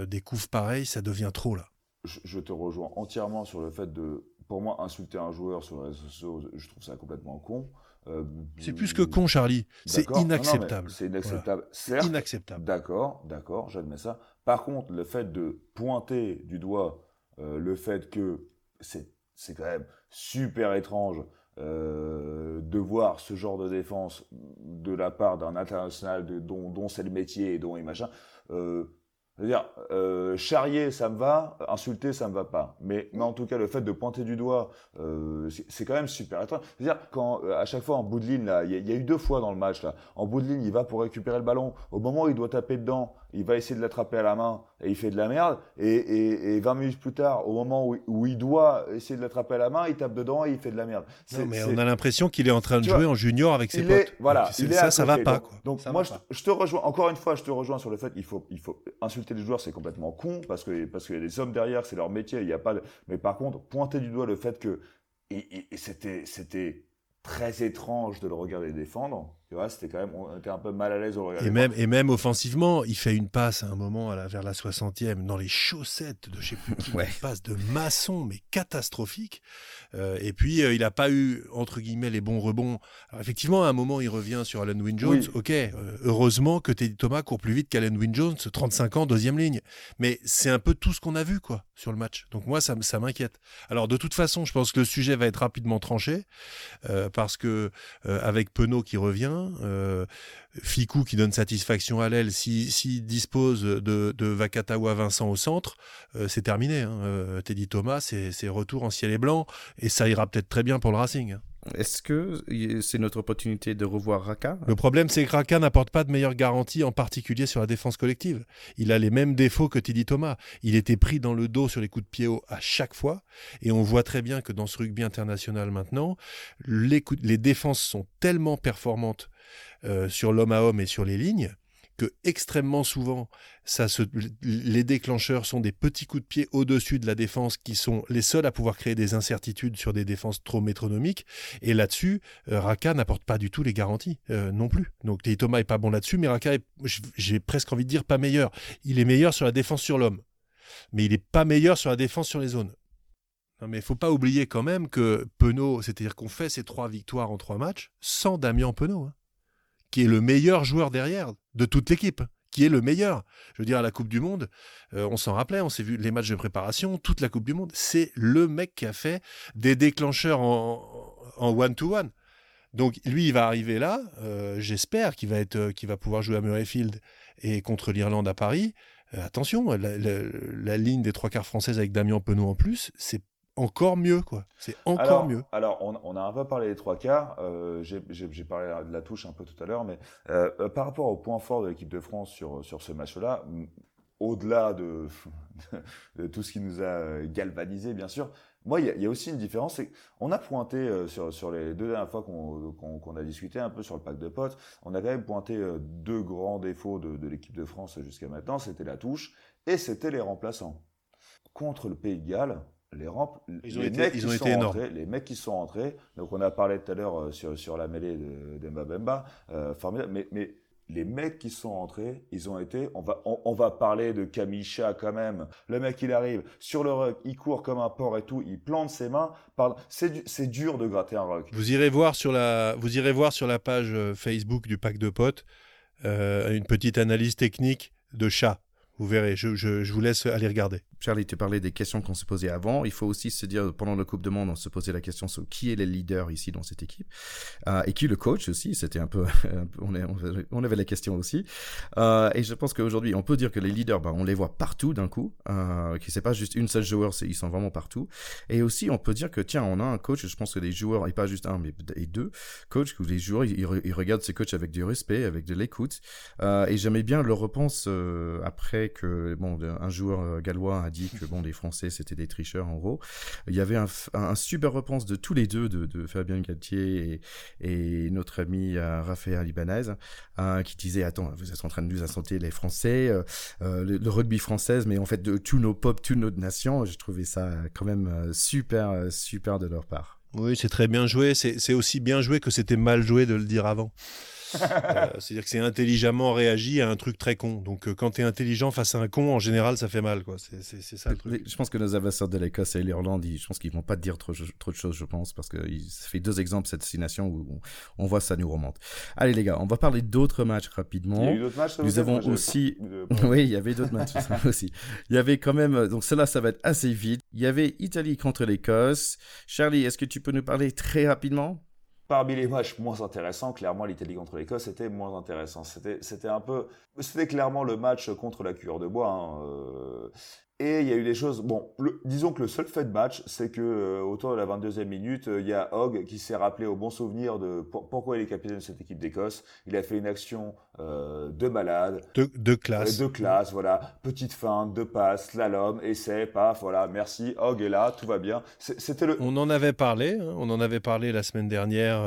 des coups pareils, ça devient trop là. je te rejoins entièrement sur le fait de pour moi, insulter un joueur sur les réseaux sociaux, je trouve ça complètement con. Euh, c'est plus que con, Charlie. C'est inacceptable. C'est inacceptable. Certes. Inacceptable. D'accord, d'accord, j'admets ça. Par contre, le fait de pointer du doigt euh, le fait que c'est quand même super étrange euh, de voir ce genre de défense de la part d'un international dont, dont c'est le métier et dont il machin. Je veux dire, euh, charrier, ça me va, insulter, ça me va pas. Mais, mais en tout cas, le fait de pointer du doigt, euh, c'est quand même super étrange. C'est-à-dire, quand euh, à chaque fois en bout de ligne, il y, y, a eu deux fois dans le match, là, en bout de ligne, il va pour récupérer le ballon. Au moment où il doit taper dedans, il va essayer de l'attraper à la main et il fait de la merde. Et, et, et 20 minutes plus tard, au moment où, où il doit essayer de l'attraper à la main, il tape dedans et il fait de la merde. Non, mais on a l'impression qu'il est en train de jouer en junior avec ses potes. voilà, ça, ça va pas. Donc, donc moi, je, je, te rejoins. Encore une fois, je te rejoins sur le fait qu'il faut, il faut insulter les joueurs, c'est complètement con parce que parce qu'il y a des hommes derrière, c'est leur métier. Il y a pas. De... Mais par contre, pointer du doigt le fait que c'était c'était très étrange de le regarder défendre. Tu vois, c'était quand même, on était un peu mal à l'aise au regard. Et même, et même offensivement, il fait une passe à un moment à la, vers la 60e dans les chaussettes de je sais plus qui, une passe de maçon, mais catastrophique. Euh, et puis, euh, il n'a pas eu, entre guillemets, les bons rebonds. Alors, effectivement, à un moment, il revient sur Alan Wynne-Jones. Ok, euh, heureusement que Teddy Thomas court plus vite qu'Alan Wynne-Jones, 35 ans, deuxième ligne. Mais c'est un peu tout ce qu'on a vu, quoi, sur le match. Donc moi, ça, ça m'inquiète. Alors, de toute façon, je pense que le sujet va être rapidement tranché, parce que avec Penaud qui revient, euh, Ficou qui donne satisfaction à l'aile, s'il si, dispose de, de Vakatawa Vincent au centre, euh, c'est terminé. Hein. Euh, Teddy Thomas, c'est retour en ciel et blanc, et ça ira peut-être très bien pour le Racing. Est-ce que c'est notre opportunité de revoir Raka Le problème, c'est que Raka n'apporte pas de meilleure garantie, en particulier sur la défense collective. Il a les mêmes défauts que Teddy Thomas. Il était pris dans le dos sur les coups de pied haut à chaque fois. Et on voit très bien que dans ce rugby international maintenant, les, les défenses sont tellement performantes euh, sur l'homme à homme et sur les lignes que extrêmement souvent, les déclencheurs sont des petits coups de pied au-dessus de la défense qui sont les seuls à pouvoir créer des incertitudes sur des défenses trop métronomiques. Et là-dessus, euh, Raka n'apporte pas du tout les garanties euh, non plus. Donc Thomas est pas bon là-dessus, mais Raka, j'ai presque envie de dire pas meilleur. Il est meilleur sur la défense sur l'homme, mais il n'est pas meilleur sur la défense sur les zones. Mais il faut pas oublier quand même que Penaud, c'est-à-dire qu'on fait ces trois victoires en trois matchs sans Damien Penaud. Hein qui est le meilleur joueur derrière de toute l'équipe, qui est le meilleur. Je veux dire, à la Coupe du Monde, euh, on s'en rappelait, on s'est vu les matchs de préparation, toute la Coupe du Monde, c'est le mec qui a fait des déclencheurs en one-to-one. Donc lui, il va arriver là, euh, j'espère qu'il va, être, euh, qu'il va pouvoir jouer à Murrayfield et contre l'Irlande à Paris. attention, la, la, ligne des trois quarts françaises avec Damien Penaud en plus, c'est encore mieux, quoi. C'est encore mieux. Alors, on, a un peu parlé des trois quarts. Euh, j'ai parlé de la touche un peu tout à l'heure, mais euh, euh, par rapport au point fort de l'équipe de France sur, sur ce match-là, au-delà de, de, tout ce qui nous a galvanisé, bien sûr, moi, il y, a aussi une différence. On a pointé sur, sur les deux dernières fois qu'on a discuté un peu sur le pack de potes, on a quand même pointé deux grands défauts de, de l'équipe de France jusqu'à maintenant. C'était la touche et c'était les remplaçants. Contre le Pays de Galles, les rampes, ils ont les été, mecs qui sont Rentrés, les mecs qui sont rentrés. Donc on a parlé tout à l'heure euh, sur, sur la mêlée de, de Mbemba, euh, formidable. Mais, mais les mecs qui sont rentrés, ils ont été. On va, on, va parler de Kamisha quand même. Le mec, il arrive sur le ruck, il court comme un porc et tout, il plante ses mains. C'est dur de gratter un ruck. Vous irez voir sur la, vous irez voir sur la page euh, Facebook du pack de potes une petite analyse technique de chat. Vous verrez. je, je vous laisse aller regarder. Charlie, tu parlais des questions qu'on se posait avant. Il faut aussi se dire, pendant le Coupe de Monde, on se posait la question sur qui est le leader ici dans cette équipe euh, et qui le coach aussi. C'était un peu, on, on, avait la question aussi. Euh, et je pense qu'aujourd'hui, on peut dire que les leaders, ben, on les voit partout d'un coup. Euh, que c'est pas juste une seule joueur, ils sont vraiment partout. Et aussi, on peut dire que tiens, on a un coach. Je pense que les joueurs, et pas juste un, mais deux coachs, que les joueurs, ils, regardent ces coachs avec du respect, avec de l'écoute. Euh, et j'aimais bien le repense euh, après que bon, un joueur gallois a dit que bon, les Français c'était des tricheurs en gros. Il y avait un, super repense de tous les deux, de, Fabien Galtier et, notre ami euh, Raphaël Ibanez, euh, qui disait attends, vous êtes en train de nous insulter les Français, euh, euh, le, rugby français, mais en fait de tous nos pop, toutes nos nations. J'ai trouvé ça quand même super, super de leur part. Oui, c'est très bien joué. C'est aussi bien joué que c'était mal joué de le dire avant. Euh, c'est-à-dire que c'est intelligemment réagi à un truc très con. Donc euh, quand tu es intelligent face à un con, en général, ça fait mal. quoi. C'est ça le truc. Je pense que nos adversaires de l'Écosse et l'Irlande, je pense qu'ils vont pas te dire trop, trop de choses, je pense, parce que ça fait deux exemples cette destination où on, voit ça nous remonte. Allez les gars, on va parler d'autres matchs rapidement. Il y a eu d'autres matchs. Nous avons aussi, oui, il y avait d'autres matchs aussi. Il y avait quand même, donc cela, ça va être assez vite. Il y avait Italie contre l'Écosse. Charlie, est-ce que tu peux nous parler très rapidement? Parmi les matchs moins intéressants, clairement, l'Italie contre l'Écosse était moins intéressant. C'était, un peu, c'était clairement le match contre la cuillère de bois. Hein. Et il y a eu des choses. Bon, disons que le seul fait de match, c'est que euh, autour de la 22e minute, euh, il y a Hogg qui s'est rappelé au bon souvenir de pourquoi il est capitaine de cette équipe d'Écosse. Il a fait une action euh, de malade, de, de classe, de classe, voilà, petite feinte, de passe, slalom, essai, paf, voilà, merci. Hogg est là, tout va bien. C'était le. On en avait parlé, hein, on en avait parlé la semaine dernière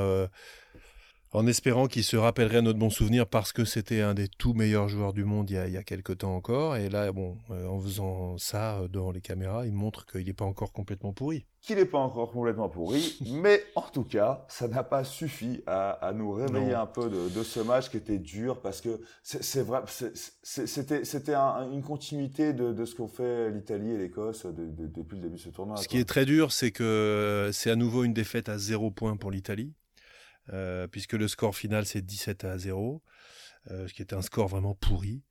en espérant qu'il se rappellerait notre bon souvenir parce que c'était un des tout meilleurs joueurs du monde il y a, il quelques temps encore. Et là, bon, euh, en faisant ça euh, devant les caméras, il montre qu'il n'est pas encore complètement pourri. Qu'il n'est pas encore complètement pourri, mais en tout cas, ça n'a pas suffi à, nous réveiller un peu de, ce match qui était dur parce que c'est vrai, c'était c'était une continuité de, ce qu'ont fait l'Italie et l'Écosse depuis le début de ce tournoi. Ce qui est très dur, c'est que c'est à nouveau une défaite à zéro point pour l'Italie. Euh, puisque le score final c'est 17 à 0, euh, ce qui est un score vraiment pourri.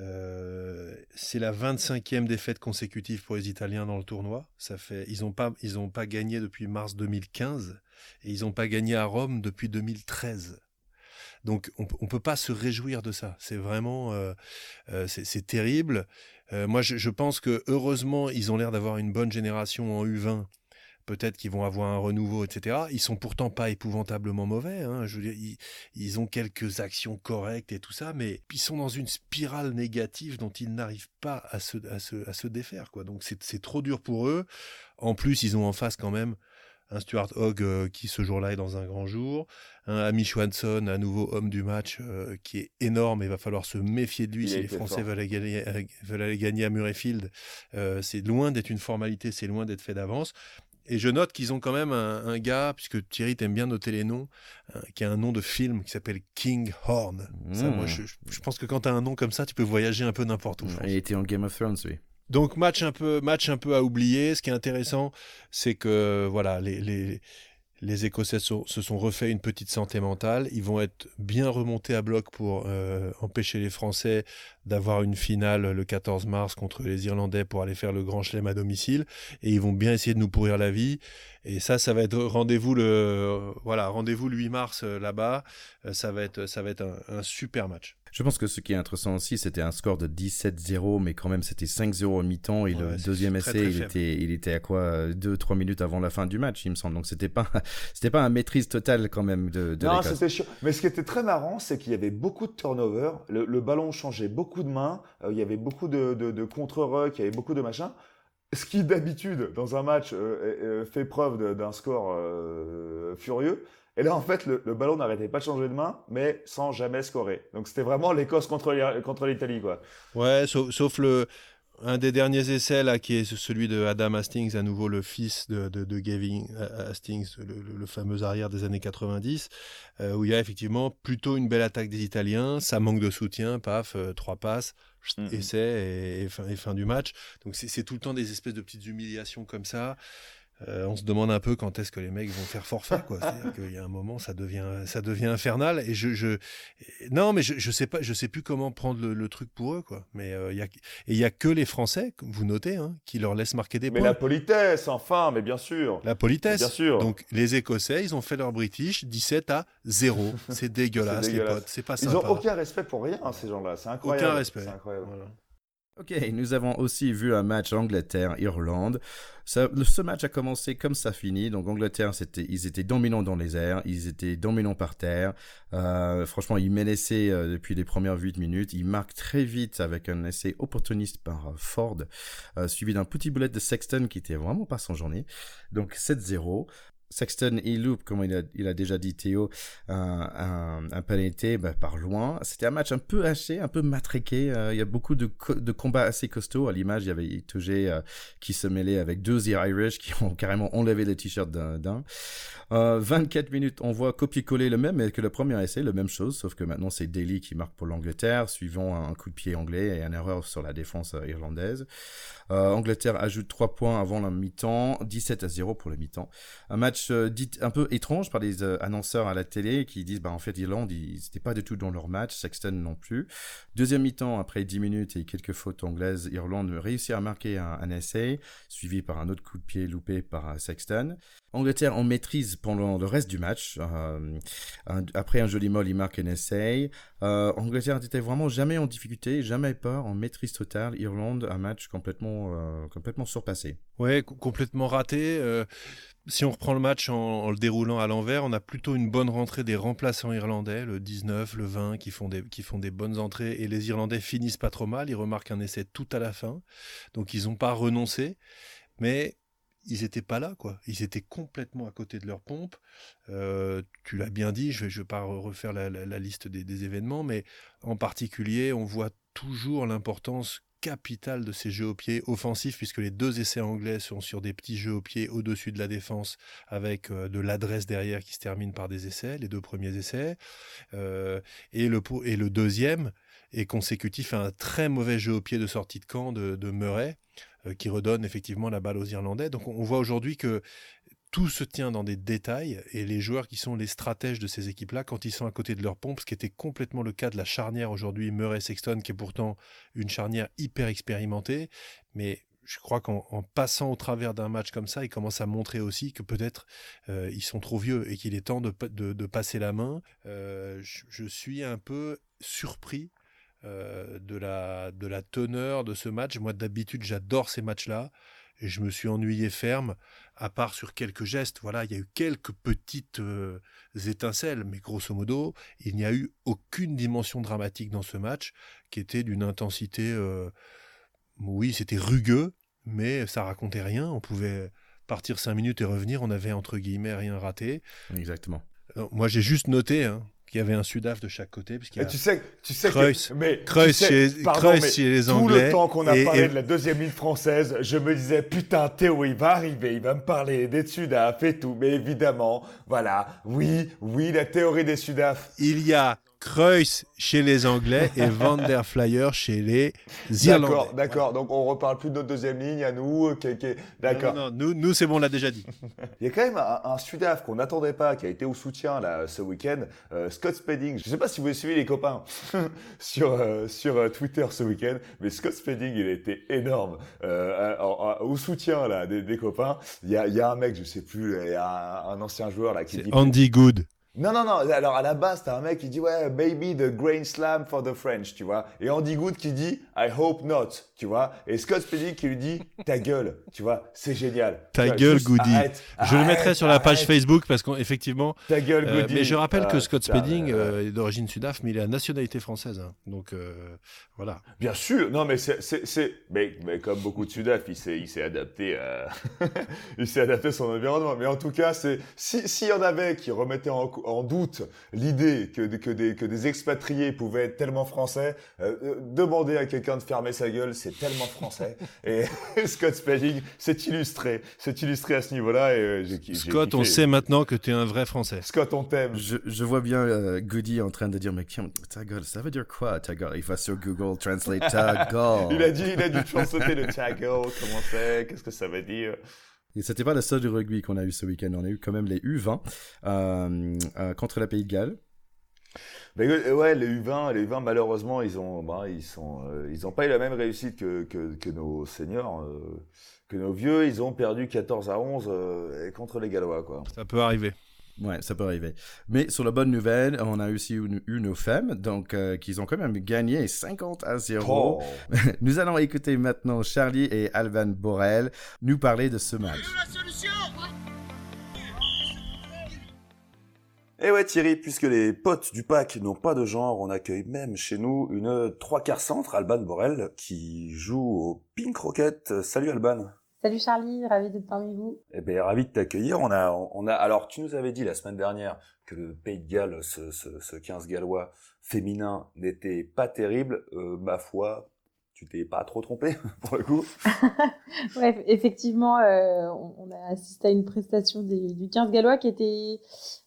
Euh, c'est la 25e défaite consécutive pour les Italiens dans le tournoi. Ça fait, ils n'ont pas, ils pas gagné depuis mars 2015 et ils n'ont pas gagné à Rome depuis 2013. Donc on, ne peut pas se réjouir de ça. C'est vraiment, c'est terrible. moi, je, je, pense que heureusement, ils ont l'air d'avoir une bonne génération en U20 peut-être qu'ils vont avoir un renouveau, etc. Ils sont pourtant pas épouvantablement mauvais. Hein. Je veux dire, ils, ont quelques actions correctes et tout ça, mais ils sont dans une spirale négative dont ils n'arrivent pas à se, à se, à se défaire. Quoi. Donc c'est trop dur pour eux. En plus, ils ont en face quand même un Stuart Hogg euh, qui ce jour-là est dans un grand jour, un Amy Schwanson, un nouveau homme du match euh, qui est énorme, il va falloir se méfier de lui si les Français veulent aller, gagner, euh, veulent aller, gagner, à Murrayfield. c'est loin d'être une formalité, c'est loin d'être fait d'avance. Et je note qu'ils ont quand même un, gars, puisque Thierry t'aime bien noter les noms, euh, qui a un nom de film qui s'appelle King Horn. moi, je, pense que quand tu as un nom comme ça, tu peux voyager un peu n'importe où. Il était en Game of Thrones, oui. Donc match un peu, match un peu à oublier. Ce qui est intéressant, c'est que voilà, les, les, les Écossais se sont refait une petite santé mentale. Ils vont être bien remontés à bloc pour euh, empêcher les Français d'avoir une finale le 14 mars contre les Irlandais pour aller faire le Grand Chelem à domicile. Et ils vont bien essayer de nous pourrir la vie. Et ça, ça va être rendez-vous le voilà rendez-vous le 8 mars euh, là-bas. Euh, ça va être ça va être un super match. Je pense que ce qui est intéressant aussi, c'était un score de 17-0, mais quand même c'était 5-0 au mi-temps et le deuxième essai, il était, il était à quoi 2-3 minutes avant la fin du match, il me semble. Donc c'était pas, c'était pas un maîtrise totale quand même de, de Non, c'était chiant. Mais ce qui était très marrant, c'est qu'il y avait beaucoup de turnover. Le, ballon changeait beaucoup de mains. Euh, il y avait beaucoup de, de, contre-ruck, il y avait beaucoup de machins. Ce qui d'habitude dans un match euh, euh, fait preuve d'un score furieux, et là, en fait, le, ballon n'arrêtait pas de changer de main, mais sans jamais scorer. Donc c'était vraiment l'Écosse contre l'Italie, quoi. Ouais, sauf, le. un des derniers essais là, qui est celui de Adam Hastings, à nouveau le fils de, de, Gavin Hastings, le, fameux arrière des années 90, euh, où il y a effectivement plutôt une belle attaque des Italiens, ça manque de soutien, paf, euh, trois passes, mm-hmm. essai et, fin, et, fin, du match. Donc c'est tout le temps des espèces de petites humiliations comme ça. Euh, on se demande un peu quand est-ce que les mecs vont faire forfait, quoi. C'est-à-dire qu'il y a un moment, ça devient, ça devient infernal. Et je, je... non, mais je, je sais pas, je sais plus comment prendre le, truc pour eux, quoi. Mais euh, il y a, et il y a que les Français, vous notez, hein, qui leur laissent marquer des points. Mais la politesse, enfin, mais bien sûr. La politesse. Bien sûr. Donc les Écossais, ils ont fait leur British 17 à 0. C'est dégueulasse, les potes. C'est pas Ils ont aucun respect pour rien, ces gens-là. C'est incroyable. Aucun respect. C'est incroyable. Ok, nous avons aussi vu un match Angleterre-Irlande. Ce match a commencé comme ça finit. Donc Angleterre, c'était, ils étaient dominants dans les airs, ils étaient dominants par terre. Euh, franchement, ils menaçaient euh, depuis les premières 8 minutes. Ils marquent très vite avec un essai opportuniste par euh, Ford, suivi d'un petit boulet de Sexton qui était vraiment pas son journée. Donc 7-0. Sexton et Loop, comme il a, déjà dit Théo, un, un, penalty bah, par loin. C'était un match un peu haché, un peu matraqué. Euh, il y a beaucoup de, combats assez costauds. À l'image, il y avait Itoge euh, qui se mêlait avec deux Irish qui ont carrément enlevé le t-shirt d'un. Euh, 24 minutes, on voit copier-coller le même, mais que le premier essai, la même chose, sauf que maintenant c'est Daly qui marque pour l'Angleterre, suivant un coup de pied anglais et une erreur sur la défense euh, irlandaise. Angleterre ajoute 3 points avant la mi-temps, 17 à 0 pour le mi-temps. Un match euh, dit un peu étrange par les euh, annonceurs à la télé qui disent bah en fait Irlande ils n'étaient pas du tout dans leur match, Sexton non plus. Deuxième mi-temps après 10 minutes et quelques fautes anglaises, Irlande réussit à marquer un, un essai suivi par un autre coup de pied loupé par euh, Sexton. Angleterre en maîtrise pendant le reste du match. Euh, après un joli molle, il marque un essai. Euh, Angleterre n'était vraiment jamais en difficulté, jamais peur, en maîtrise totale. Irlande, un match complètement, euh, complètement surpassé. Ouais, complètement raté. Si on reprend le match en, le déroulant à l'envers, on a plutôt une bonne rentrée des remplaçants irlandais, le 19, le 20, qui font des, qui font des bonnes entrées. Et les Irlandais finissent pas trop mal. Ils remarquent un essai tout à la fin. Donc ils n'ont pas renoncé. Mais ils n'étaient pas là, quoi. Ils étaient complètement à côté de leur pompe. Euh, tu l'as bien dit, je ne vais, pas refaire la, liste des, événements, mais en particulier, on voit toujours l'importance capitale de ces jeux au pied offensifs, puisque les deux essais anglais sont sur des petits jeux au pied au-dessus de la défense, avec euh, de l'adresse derrière qui se termine par des essais, les deux premiers essais. Euh, et, le, et le deuxième est consécutif à un très mauvais jeu au pied de sortie de camp de, de Murray euh, qui redonne effectivement la balle aux Irlandais. Donc on voit aujourd'hui que tout se tient dans des détails et les joueurs qui sont les stratèges de ces équipes-là, quand ils sont à côté de leur pompe, ce qui était complètement le cas de la charnière aujourd'hui, Murray-Sexton, qui est pourtant une charnière hyper expérimentée, mais je crois qu'en passant au travers d'un match comme ça, ils commencent à montrer aussi que peut-être euh, ils sont trop vieux et qu'il est temps de, passer la main. Euh, je, suis un peu surpris euh, de, la, de la teneur de ce match. Moi, d'habitude, j'adore ces matchs-là. Et je me suis ennuyé ferme, à part sur quelques gestes. Voilà, il y a eu quelques petites euh, étincelles, mais grosso modo, il n'y a eu aucune dimension dramatique dans ce match qui était d'une intensité. Euh, oui, c'était rugueux, mais ça racontait rien. On pouvait partir cinq minutes et revenir. On avait entre guillemets rien raté. Exactement. moi, j'ai juste noté, hein, qu'il y avait un Sudaf de chaque côté. Parce qu'il y a tu sais, tu sais Kreuz, que, mais, Kreuz, chez, Kreuz chez, les Anglais. Tout le temps qu'on a parlé de la deuxième ligne française, je me disais, putain, Théo, il va arriver, il va me parler des Sudaf et tout. Mais évidemment, voilà, oui, oui, la théorie des Sudaf. Il y a Kreuz chez les Anglais et Van der Flyer chez les Irlandais. D'accord, d'accord. Donc on reparle plus de notre deuxième ligne à nous. D'accord. Non, non, nous, nous c'est bon, on l'a déjà dit. Il y a quand même un, Sudaf qu'on n'attendait pas, qui a été au soutien là ce week-end, euh, Scott Spedding. Je ne sais pas si vous avez suivi les copains sur euh, sur euh, Twitter ce week-end, mais Scott Spedding, il a été énorme au soutien là des, copains. Il y a, y a, un mec, je sais plus, il y a un, un ancien joueur là qui dit. Andy Good. Non, non, non. Alors, à la base, t'as un mec qui dit, ouais, maybe the grain slam for the French, tu vois. Et Andy Good qui dit, I hope not, tu vois. Et Scott Spedding qui lui dit, ta gueule, tu vois. C'est génial. Ta gueule, Goody. je le mettrai sur la page Facebook parce qu'effectivement. Ta gueule, euh, Goody. mais je rappelle que ah, Scott Spedding euh, est d'origine sudaf, mais il a la nationalité française. Hein. Donc, euh, voilà. Bien sûr. Non, mais c'est, c'est, mais, mais, comme beaucoup de sudaf, il s'est, il s'est adapté à, il s'est adapté à son environnement. Mais en tout cas, c'est, s'il y en avait qui remettaient en, en doute l'idée que, que, des, que des expatriés pouvaient être tellement français, euh, euh, demander à quelqu'un de fermer sa gueule, c'est tellement français. et Scott Spelling s'est illustré, s'est illustré à ce niveau-là. Et, Scott, on sait maintenant que tu es un vrai français. Scott, on t'aime. Je, je, vois bien Goody en train de dire, mais ta gueule, ça veut dire quoi ta gueule? Il va sur Google Translate ta gueule. il a dit, il a dû chanter le ta gueule, comment c'est, qu'est-ce que ça veut dire? Et c'était pas le seul du rugby qu'on a eu ce week-end. On a eu quand même les U20 euh, euh, contre la Pays de Galles. Mais ouais, les U20, les U20 malheureusement, ils ont, bah, ils sont, euh, ils ont pas eu la même réussite que, que, que nos seniors, que nos vieux. Ils ont perdu 14 à 11 contre les Gallois, quoi. Ça peut arriver. Ouais, ça peut arriver. Mais sur la bonne nouvelle, on a aussi eu, nos femmes, donc euh, qui ont quand même gagné 50 à 0. nous allons écouter maintenant Charlie et Alvan Borel nous parler de ce match. Et eh ouais Thierry, puisque les potes du pack n'ont pas de genre, on accueille même chez nous une trois quarts centre, Alban Borel, qui joue au Pink Rocket. Salut Alban. Salut Charlie, ravi d'être parmi vous. Eh bien, ravi de t'accueillir. On a, on a, alors, tu nous avais dit la semaine dernière que le Pays de Galles, ce, ce, 15 gallois féminin, n'était pas terrible. Euh, ma foi, tu t'es pas trop trompé pour le coup. ouais, effectivement, euh, on, a assisté à une prestation du 15 gallois qui était,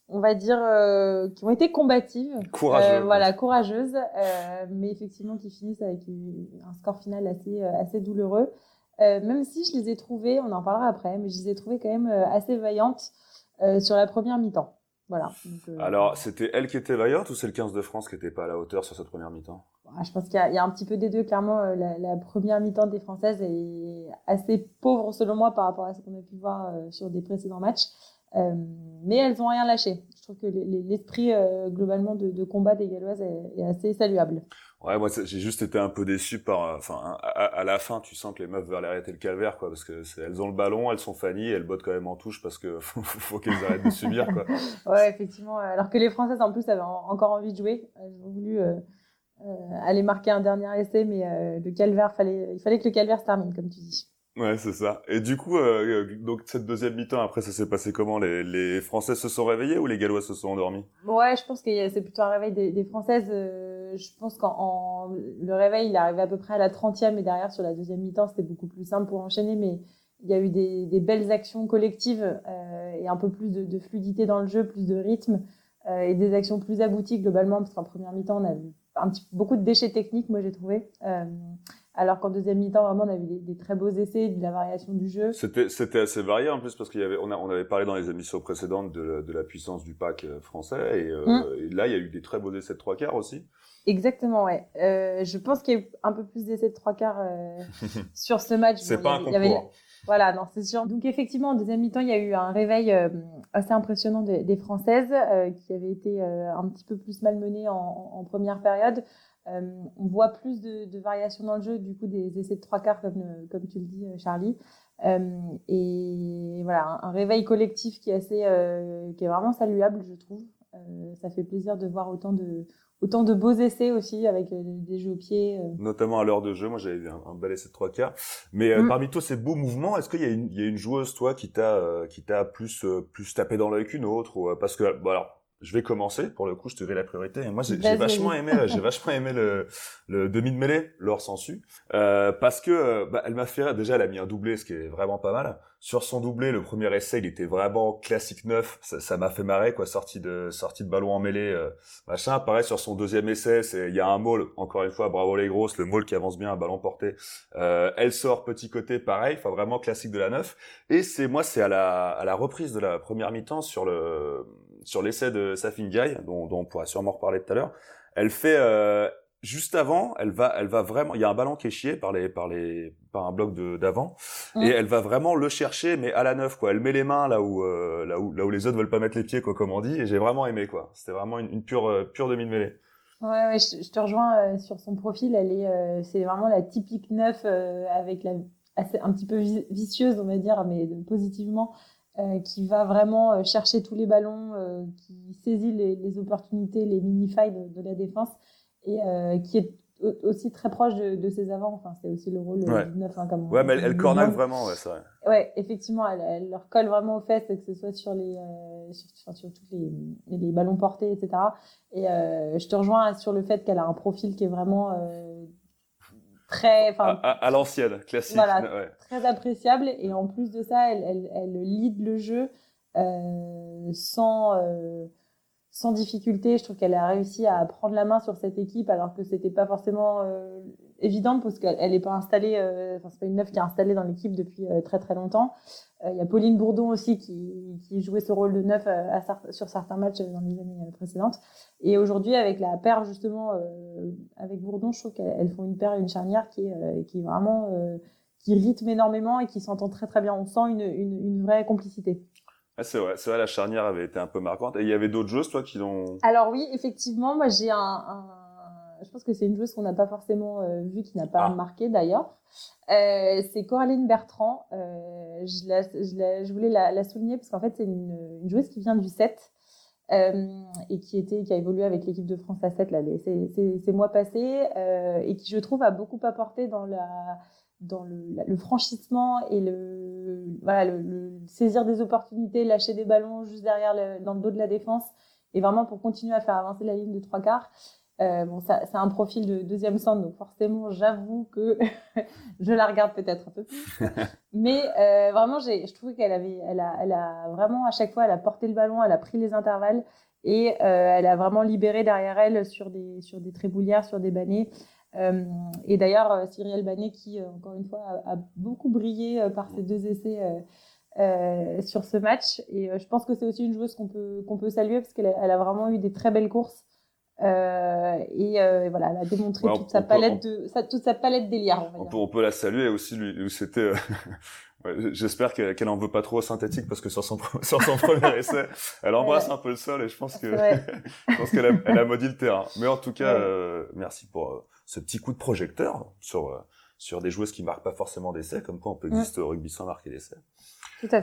on va dire, euh, qui ont été combatives. Courageuses. voilà, courageuses, mais effectivement qui finissent avec un score final assez, assez douloureux. Euh, même si je les ai trouvées, on en parlera après, mais je les ai trouvées quand même euh, assez vaillantes euh, sur la première mi-temps. Voilà. Alors, c'était elle qui était vaillante ou c'est le 15 de France qui n'était pas à la hauteur sur cette première mi-temps? Ah, Je pense qu'il y, a un petit peu des deux. Clairement, la, première mi-temps des Françaises est assez pauvre selon moi par rapport à ce qu'on a pu voir sur des précédents matchs. mais elles n'ont rien lâché. Je trouve que l'esprit globalement de, combat des Galloises est assez saluable. Ouais, moi j'ai juste été un peu déçu par, euh, enfin, à, la fin, tu sens que les meufs veulent arrêter le calvaire, quoi, parce que elles ont le ballon, elles sont Fanny, elles bottent quand même en touche parce que faut, faut qu'elles arrêtent de subir, quoi. ouais, effectivement. Alors que les Françaises en plus avaient encore envie de jouer, elles ont voulu euh, euh, aller marquer un dernier essai, mais le calvaire fallait, il fallait que le calvaire se termine, comme tu dis. Ouais, c'est ça. Et du coup, euh, donc cette deuxième mi-temps, après, ça s'est passé comment? Les, les Françaises se sont réveillées ou les Gallois se sont endormis? Ouais, je pense que c'est plutôt un réveil des, des Françaises. Euh, je pense qu'en le réveil, il est arrivé à peu près à la 30e et derrière, sur la deuxième mi-temps, c'était beaucoup plus simple pour enchaîner. Mais il y a eu des, des belles actions collectives euh, et un peu plus de, de, fluidité dans le jeu, plus de rythme euh, et des actions plus abouties globalement, parce qu'en première mi-temps, on a vu un petit, beaucoup de déchets techniques, moi j'ai trouvé. Euh, alors qu'en deuxième mi-temps, vraiment, on avait des, très beaux essais, de la variation du jeu. C'était, assez varié en plus parce y avait, on, a, on avait parlé dans les émissions précédentes de, de la puissance du pack français et, mmh. et, là, il y a eu des très beaux essais de trois quarts aussi. Exactement, ouais. Euh, je pense qu'il y a eu un peu plus d'essais de trois quarts euh, sur ce match. C'est pas un concours. Voilà, non, c'est sûr. Donc effectivement, en deuxième mi-temps, il y a eu un réveil euh, assez impressionnant des, des Françaises qui avaient été un petit peu plus malmenées en, en première période. On voit plus de, de variations dans le jeu, du coup, des essais de trois quarts, comme, comme tu le dis, Charlie. et voilà, un, réveil collectif qui est assez, qui est vraiment saluable, je trouve. ça fait plaisir de voir autant de, autant de beaux essais aussi avec des jeux au pied. Notamment à l'heure de jeu, moi j'avais vu un, bel essai de trois quarts. Mais mm. parmi tous ces beaux mouvements, est-ce qu'il y, y, a une joueuse toi qui t'a qui t'a plus plus tapé dans l'œil qu'une autre ou, Parce que bon alors je vais commencer. Pour le coup, je te vais la priorité. Et moi, j'ai vachement aimé, j'ai vachement aimé le, le demi de mêlée, Laure Sansu, euh, parce que euh, bah, elle m'a fait déjà, elle a mis un doublé, ce qui est vraiment pas mal. Sur son doublé, le premier essai, il était vraiment classique neuf. Ça m'a fait marrer, quoi, sortie de sortie de ballon en mêlée, euh, machin. Pareil sur son deuxième essai, c'est il y a un maul. Encore une fois, bravo les grosses, le maul qui avance bien, un ballon porté. Euh, elle sort petit côté, pareil, enfin vraiment classique de la neuf. Et c'est moi, c'est à la à la reprise de la première mi-temps sur le sur l'essai de Safin Guy, dont, dont, on pourra sûrement reparler tout à l'heure, elle fait euh, juste avant, elle va, elle va vraiment. Il y a un ballon qui est chié par les, par les, par un bloc d'avant, mmh. et elle va vraiment le chercher, mais à la neuf quoi. Elle met les mains là où, euh, là où, là où les autres veulent pas mettre les pieds quoi, comme on dit. Et j'ai vraiment aimé quoi. C'était vraiment une, pure, euh, pure demi de mêlée. Ouais, ouais je, te rejoins sur son profil. Elle est, c'est vraiment la typique neuf avec la assez, un petit peu vicieuse, on va dire, mais positivement. Euh, qui va vraiment euh, chercher tous les ballons, euh, qui saisit les, les, opportunités, les mini-failles de, la défense et qui est aussi très proche de, ses avants. Enfin, c'est aussi le rôle ouais. du 9. Hein, comme ouais, mais elle, elle cornale vraiment, ouais, ça. Ouais, effectivement, elle, elle, leur colle vraiment aux fesses, que ce soit sur les, euh, sur, sur, tous les, les, ballons portés, etc. Et euh, je te rejoins sur le fait qu'elle a un profil qui est vraiment euh, très, à, à, l'ancienne, classique. Voilà, très appréciable. Et en plus de ça, elle, elle, elle lead le jeu euh, sans euh, sans difficulté. Je trouve qu'elle a réussi à prendre la main sur cette équipe alors que c'était pas forcément euh, évident parce qu'elle n'est pas installée, euh, enfin c'est pas une neuf qui est installée dans l'équipe depuis euh, très très longtemps. Il y a Pauline Bourdon aussi qui, jouait ce rôle de neuf sur certains matchs dans les années précédentes. Et aujourd'hui avec la paire justement avec Bourdon, je trouve qu'elles font une paire et une charnière qui est, vraiment qui rythme énormément et qui s'entend très très bien. On sent une vraie complicité. Ah, c'est vrai, c'est vrai, la charnière avait été un peu marquante. Et il y avait d'autres joueuses, toi, qui l'ont. Alors oui, effectivement, moi j'ai un, un, je pense que c'est une joueuse qu'on n'a pas forcément euh, vue, qui n'a pas ah. marqué d'ailleurs. Euh, c'est Coraline Bertrand. Euh, je, la, je, la, je, voulais la, la souligner parce qu'en fait c'est une, une, joueuse qui vient du 7 euh, et qui était, qui a évolué avec l'équipe de France à 7 là, ces, ces, ces mois passés et qui je trouve a beaucoup apporté dans la dans le, le, franchissement et le, voilà, le, le, saisir des opportunités, lâcher des ballons juste derrière le, dans le dos de la défense et vraiment pour continuer à faire avancer la ligne de trois quarts. Euh, bon, c'est un profil de deuxième centre, donc forcément, j'avoue que je la regarde peut-être un peu plus. Mais euh, vraiment, je trouve qu'elle avait, elle a, elle a vraiment à chaque fois, elle a porté le ballon, elle a pris les intervalles et euh, elle a vraiment libéré derrière elle sur des, sur des tréboulières, sur des bannets. Euh, et d'ailleurs, euh, Cyrielle Banet, qui, euh, encore une fois, a, beaucoup brillé par ses deux essais sur ce match. Et je pense que c'est aussi une joueuse qu'on peut, qu'on peut saluer parce qu'elle a, elle a vraiment eu des très belles courses. Euh, et, voilà, elle a démontré toute, sa palette de, sa, toute sa palette d'élire. On, on, peut, on peut la saluer aussi, lui, c'était. J'espère qu'elle en veut pas trop synthétique parce que sur son, sur son premier essai, elle embrasse un peu le sol et je pense que je pense qu'elle a, elle a maudit le terrain. Mais en tout cas, merci pour ce petit coup de projecteur sur euh, sur des joueuses qui marquent pas forcément d'essais, comme quoi on peut exister au rugby sans marquer d'essais.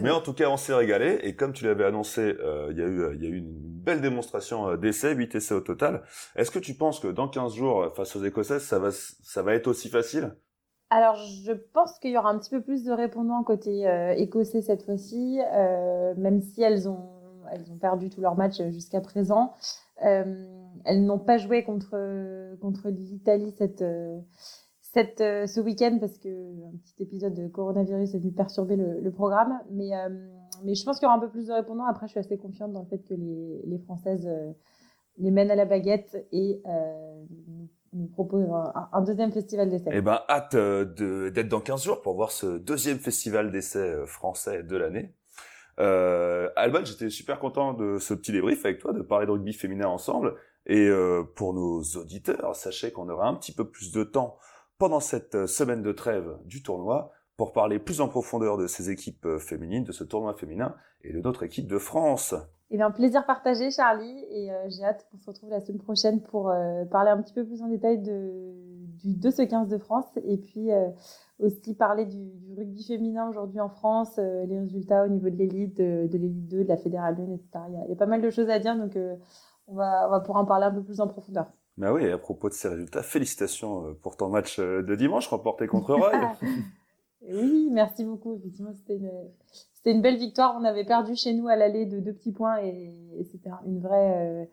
Mais en tout cas, on s'est régalé et comme tu l'avais annoncé, euh, il y a eu il y a eu une belle démonstration euh, d'essais, 8 essais au total. Est-ce que tu penses que dans 15 jours face aux Écossaises, ça va ça va être aussi facile? Alors, je pense qu'il y aura un petit peu plus de répondants côté euh, écossais cette fois-ci, euh, même si elles ont, elles ont perdu tous leurs matchs jusqu'à présent. Euh, elles n'ont pas joué contre contre l'Italie cette cette ce week-end parce que un petit épisode de coronavirus est venu perturber le, le programme. Mais mais je pense qu'il y aura un peu plus de répondants. Après, je suis assez confiante dans le fait que les les Françaises les mènent à la baguette et nous, proposent un, deuxième festival d'essai. Eh ben, hâte d'être dans 15 jours pour voir ce deuxième festival d'essai français de l'année. Euh, Alban, j'étais super content de ce petit débrief avec toi, de parler de rugby féminin ensemble. Et euh, pour nos auditeurs, sachez qu'on aura un petit peu plus de temps pendant cette semaine de trêve du tournoi pour parler plus en profondeur de ces équipes féminines, de ce tournoi féminin et de notre équipe de France. Eh bien, plaisir partagé, Charlie, et euh, j'ai hâte qu'on se retrouve la semaine prochaine pour euh, parler un petit peu plus en détail de, du 2 ce 15 de France, et puis euh, aussi parler du, du rugby féminin aujourd'hui en France, euh, les résultats au niveau de l'élite, de, de l'élite 2, de la fédérale 1, etc. Il y, a, il y, a, pas mal de choses à dire, donc euh, on, va, on va pouvoir en parler un peu plus en profondeur. Bah oui, à propos de ces résultats, félicitations pour ton match de dimanche remporté contre Roy. oui, merci beaucoup. Effectivement, c'était une, c'était une belle victoire. On avait perdu chez nous à l'aller de deux petits points et, et c'était une vraie, euh,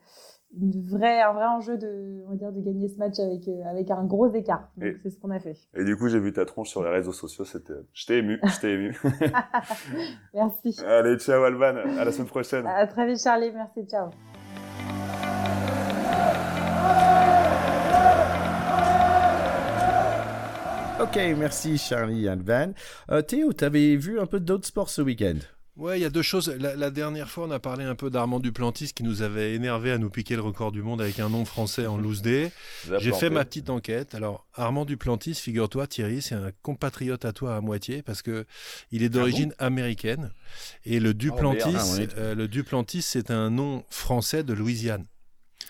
une vraie, un vrai enjeu de, on va dire, de gagner ce match avec, euh, avec un gros écart. Donc c'est ce qu'on a fait. Et du coup, j'ai vu ta tronche sur les réseaux sociaux. C'était, j'étais ému, j'étais ému. merci. Allez, ciao Alban. À la semaine prochaine. À très vite, Charlie. Merci. Ciao. Ok, merci Charlie et Van. Euh, Théo, tu avais vu un peu d'autres sports ce week-end? Ouais, il y a deux choses. La, la, dernière fois, on a parlé un peu d'Armand Duplantis qui nous avait énervé à nous piquer le record du monde avec un nom français en loose day. J'ai fait ma petite enquête. Alors, Armand Duplantis, figure-toi, Thierry, c'est un compatriote à toi à moitié parce que il est d'origine ah bon? américaine et le Duplantis, oh, euh, le Duplantis, c'est un nom français de Louisiane.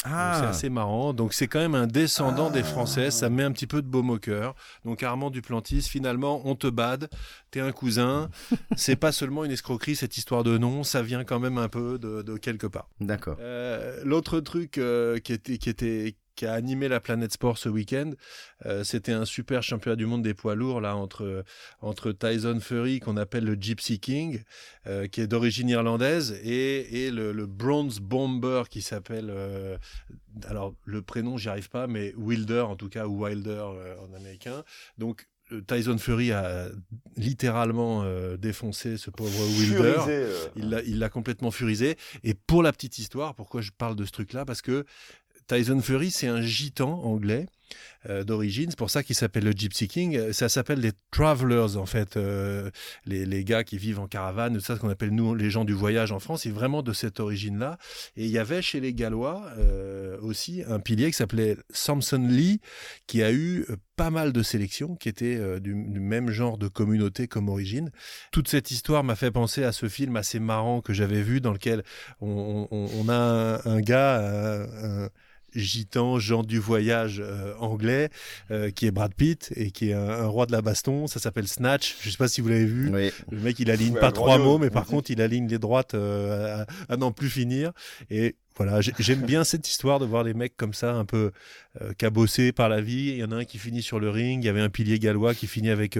Ah. C'est assez marrant. Donc c'est quand même un descendant ah. des Français. Ça met un petit peu de baume au cœur. Donc Armand Duplantis, finalement, on te bade. T'es un cousin. c'est pas seulement une escroquerie cette histoire de nom. Ça vient quand même un peu de, de quelque part. D'accord. Euh, L'autre truc euh, qui était qui était qui a animé la planète sport ce week-end. Euh, c'était un super championnat du monde des poids lourds là entre entre Tyson Fury qu'on appelle le Gypsy King, euh, qui est d'origine irlandaise, et, et le, le, Bronze Bomber qui s'appelle euh, alors le prénom j'y arrive pas, mais Wilder en tout cas ou Wilder en américain. Donc Tyson Fury a littéralement défoncé ce pauvre Wilder. Il l'a complètement furisé. Et pour la petite histoire, pourquoi je parle de ce truc-là? Parce que Tyson Fury, c'est un gitan anglais d'origine. C'est pour ça qu'il s'appelle le Gypsy King. Euh, ça s'appelle les travelers, en fait, euh, les, les, gars qui vivent en caravane, c'est ça qu'on appelle nous les gens du voyage en France. C'est vraiment de cette origine-là. Et il y avait chez les Gallois aussi un pilier qui s'appelait Samson Lee, qui a eu pas mal de sélections, qui était du, même genre de communauté comme origine. Toute cette histoire m'a fait penser à ce film assez marrant que j'avais vu, dans lequel on, a un, gars, gitan, Jean du voyage euh, anglais, euh, qui est Brad Pitt et qui est un, roi de la baston. Ça s'appelle Snatch. Je sais pas si vous l'avez vu. Le mec, il aligne pas trois mots, mais par contre, il aligne les droites euh, à, n'en plus finir. Et voilà, j'aime bien cette histoire de voir les mecs comme ça, un peu cabossés par la vie. Il y en a un qui finit sur le ring. Il y avait un pilier gallois qui finit avec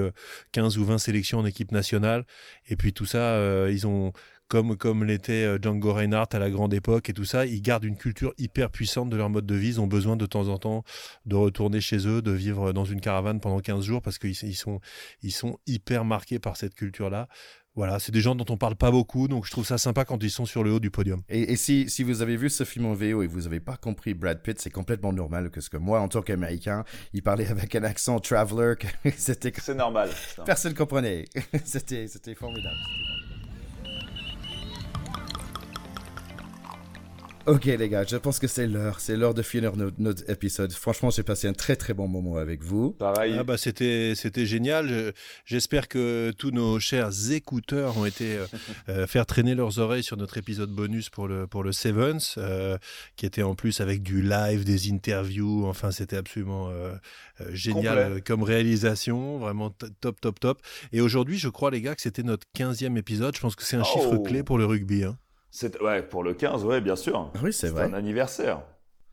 15 ou 20 sélections en équipe nationale. Et puis tout ça, ils ont comme, comme l'était euh, Django Reinhardt à la grande époque et tout ça, ils gardent une culture hyper puissante de leur mode de vie. Ils ont besoin de temps en temps de retourner chez eux, de vivre dans une caravane pendant 15 jours parce qu'ils ils sont, ils sont hyper marqués par cette culture-là. Voilà, c'est des gens dont on parle pas beaucoup, donc je trouve ça sympa quand ils sont sur le haut du podium. Et, si, si vous avez vu ce film en VO et vous avez pas compris Brad Pitt, c'est complètement normal, parce que moi, en tant qu'Américain, il parlait avec un accent traveler, c'était... C'est normal. Personne comprenait. c'était, c'était formidable. Ok les gars, je pense que c'est l'heure, c'est l'heure de finir notre, épisode. Franchement, j'ai passé un très très bon moment avec vous. Pareil. Ah bah c'était c'était génial. J'espère que tous nos chers écouteurs ont été euh, euh, faire traîner leurs oreilles sur notre épisode bonus pour le pour le Sevens, euh, qui était en plus avec du live, des interviews. Enfin, c'était absolument génial comme réalisation, vraiment top top top. Et aujourd'hui, je crois les gars que c'était notre 15e épisode. Je pense que c'est un chiffre oh. clé pour le rugby. Hein. Ouais, pour le 15, ouais, bien sûr. Ah oui, c'est vrai. un anniversaire.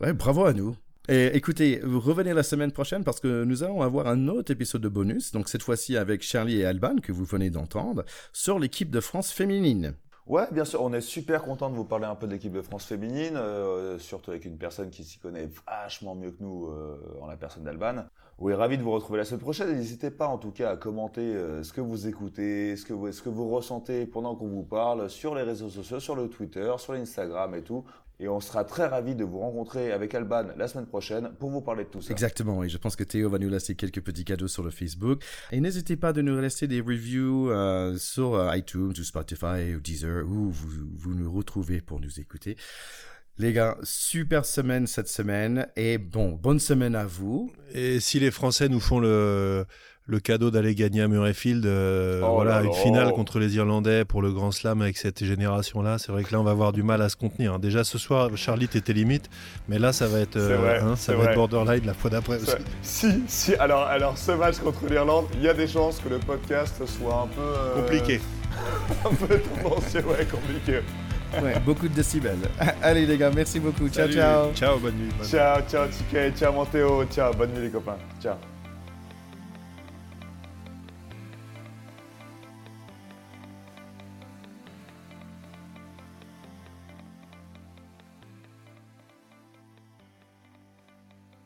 Ouais, bravo à nous. Et écoutez, vous revenez la semaine prochaine parce que nous allons avoir un autre épisode de bonus, donc cette fois-ci avec Charlie et Alban, que vous venez d'entendre, sur l'équipe de France féminine. Ouais, bien sûr, on est super content de vous parler un peu de l'équipe de France féminine, euh, surtout avec une personne qui s'y connaît vachement mieux que nous euh, en la personne d'Alban. Oui, ravi de vous retrouver la semaine prochaine. N'hésitez pas en tout cas à commenter euh, ce que vous écoutez, ce que vous, ce que vous ressentez pendant qu'on vous parle sur les réseaux sociaux, sur le Twitter, sur l'Instagram et tout. Et on sera très ravis de vous rencontrer avec Alban la semaine prochaine pour vous parler de tout ça. Exactement, et je pense que Théo va nous laisser quelques petits cadeaux sur le Facebook. Et n'hésitez pas de nous laisser des reviews euh, sur euh, iTunes ou Spotify ou Deezer, où vous, vous nous retrouvez pour nous écouter. Les gars, super semaine cette semaine et bon, bonne semaine à vous. Et si les Français nous font le, le cadeau d'aller gagner à Murrayfield, euh, oh voilà, une finale contre les Irlandais pour le Grand Slam avec cette génération-là, c'est vrai que là on va avoir du mal à se contenir. Déjà ce soir, Charlie était limite, mais là ça va être, euh, hein, ça va être borderline la fois d'après aussi. Si, si, alors, alors ce match contre l'Irlande, il y a des chances que le podcast soit un peu euh, compliqué. un peu tendancieux, ouais, compliqué. Ouais, beaucoup de décibels. Allez les gars, merci beaucoup. Ciao, ciao. Ciao, bonne nuit. ciao, ciao, TK. Ciao, Montéo. Ciao, bonne nuit les copains. Ciao.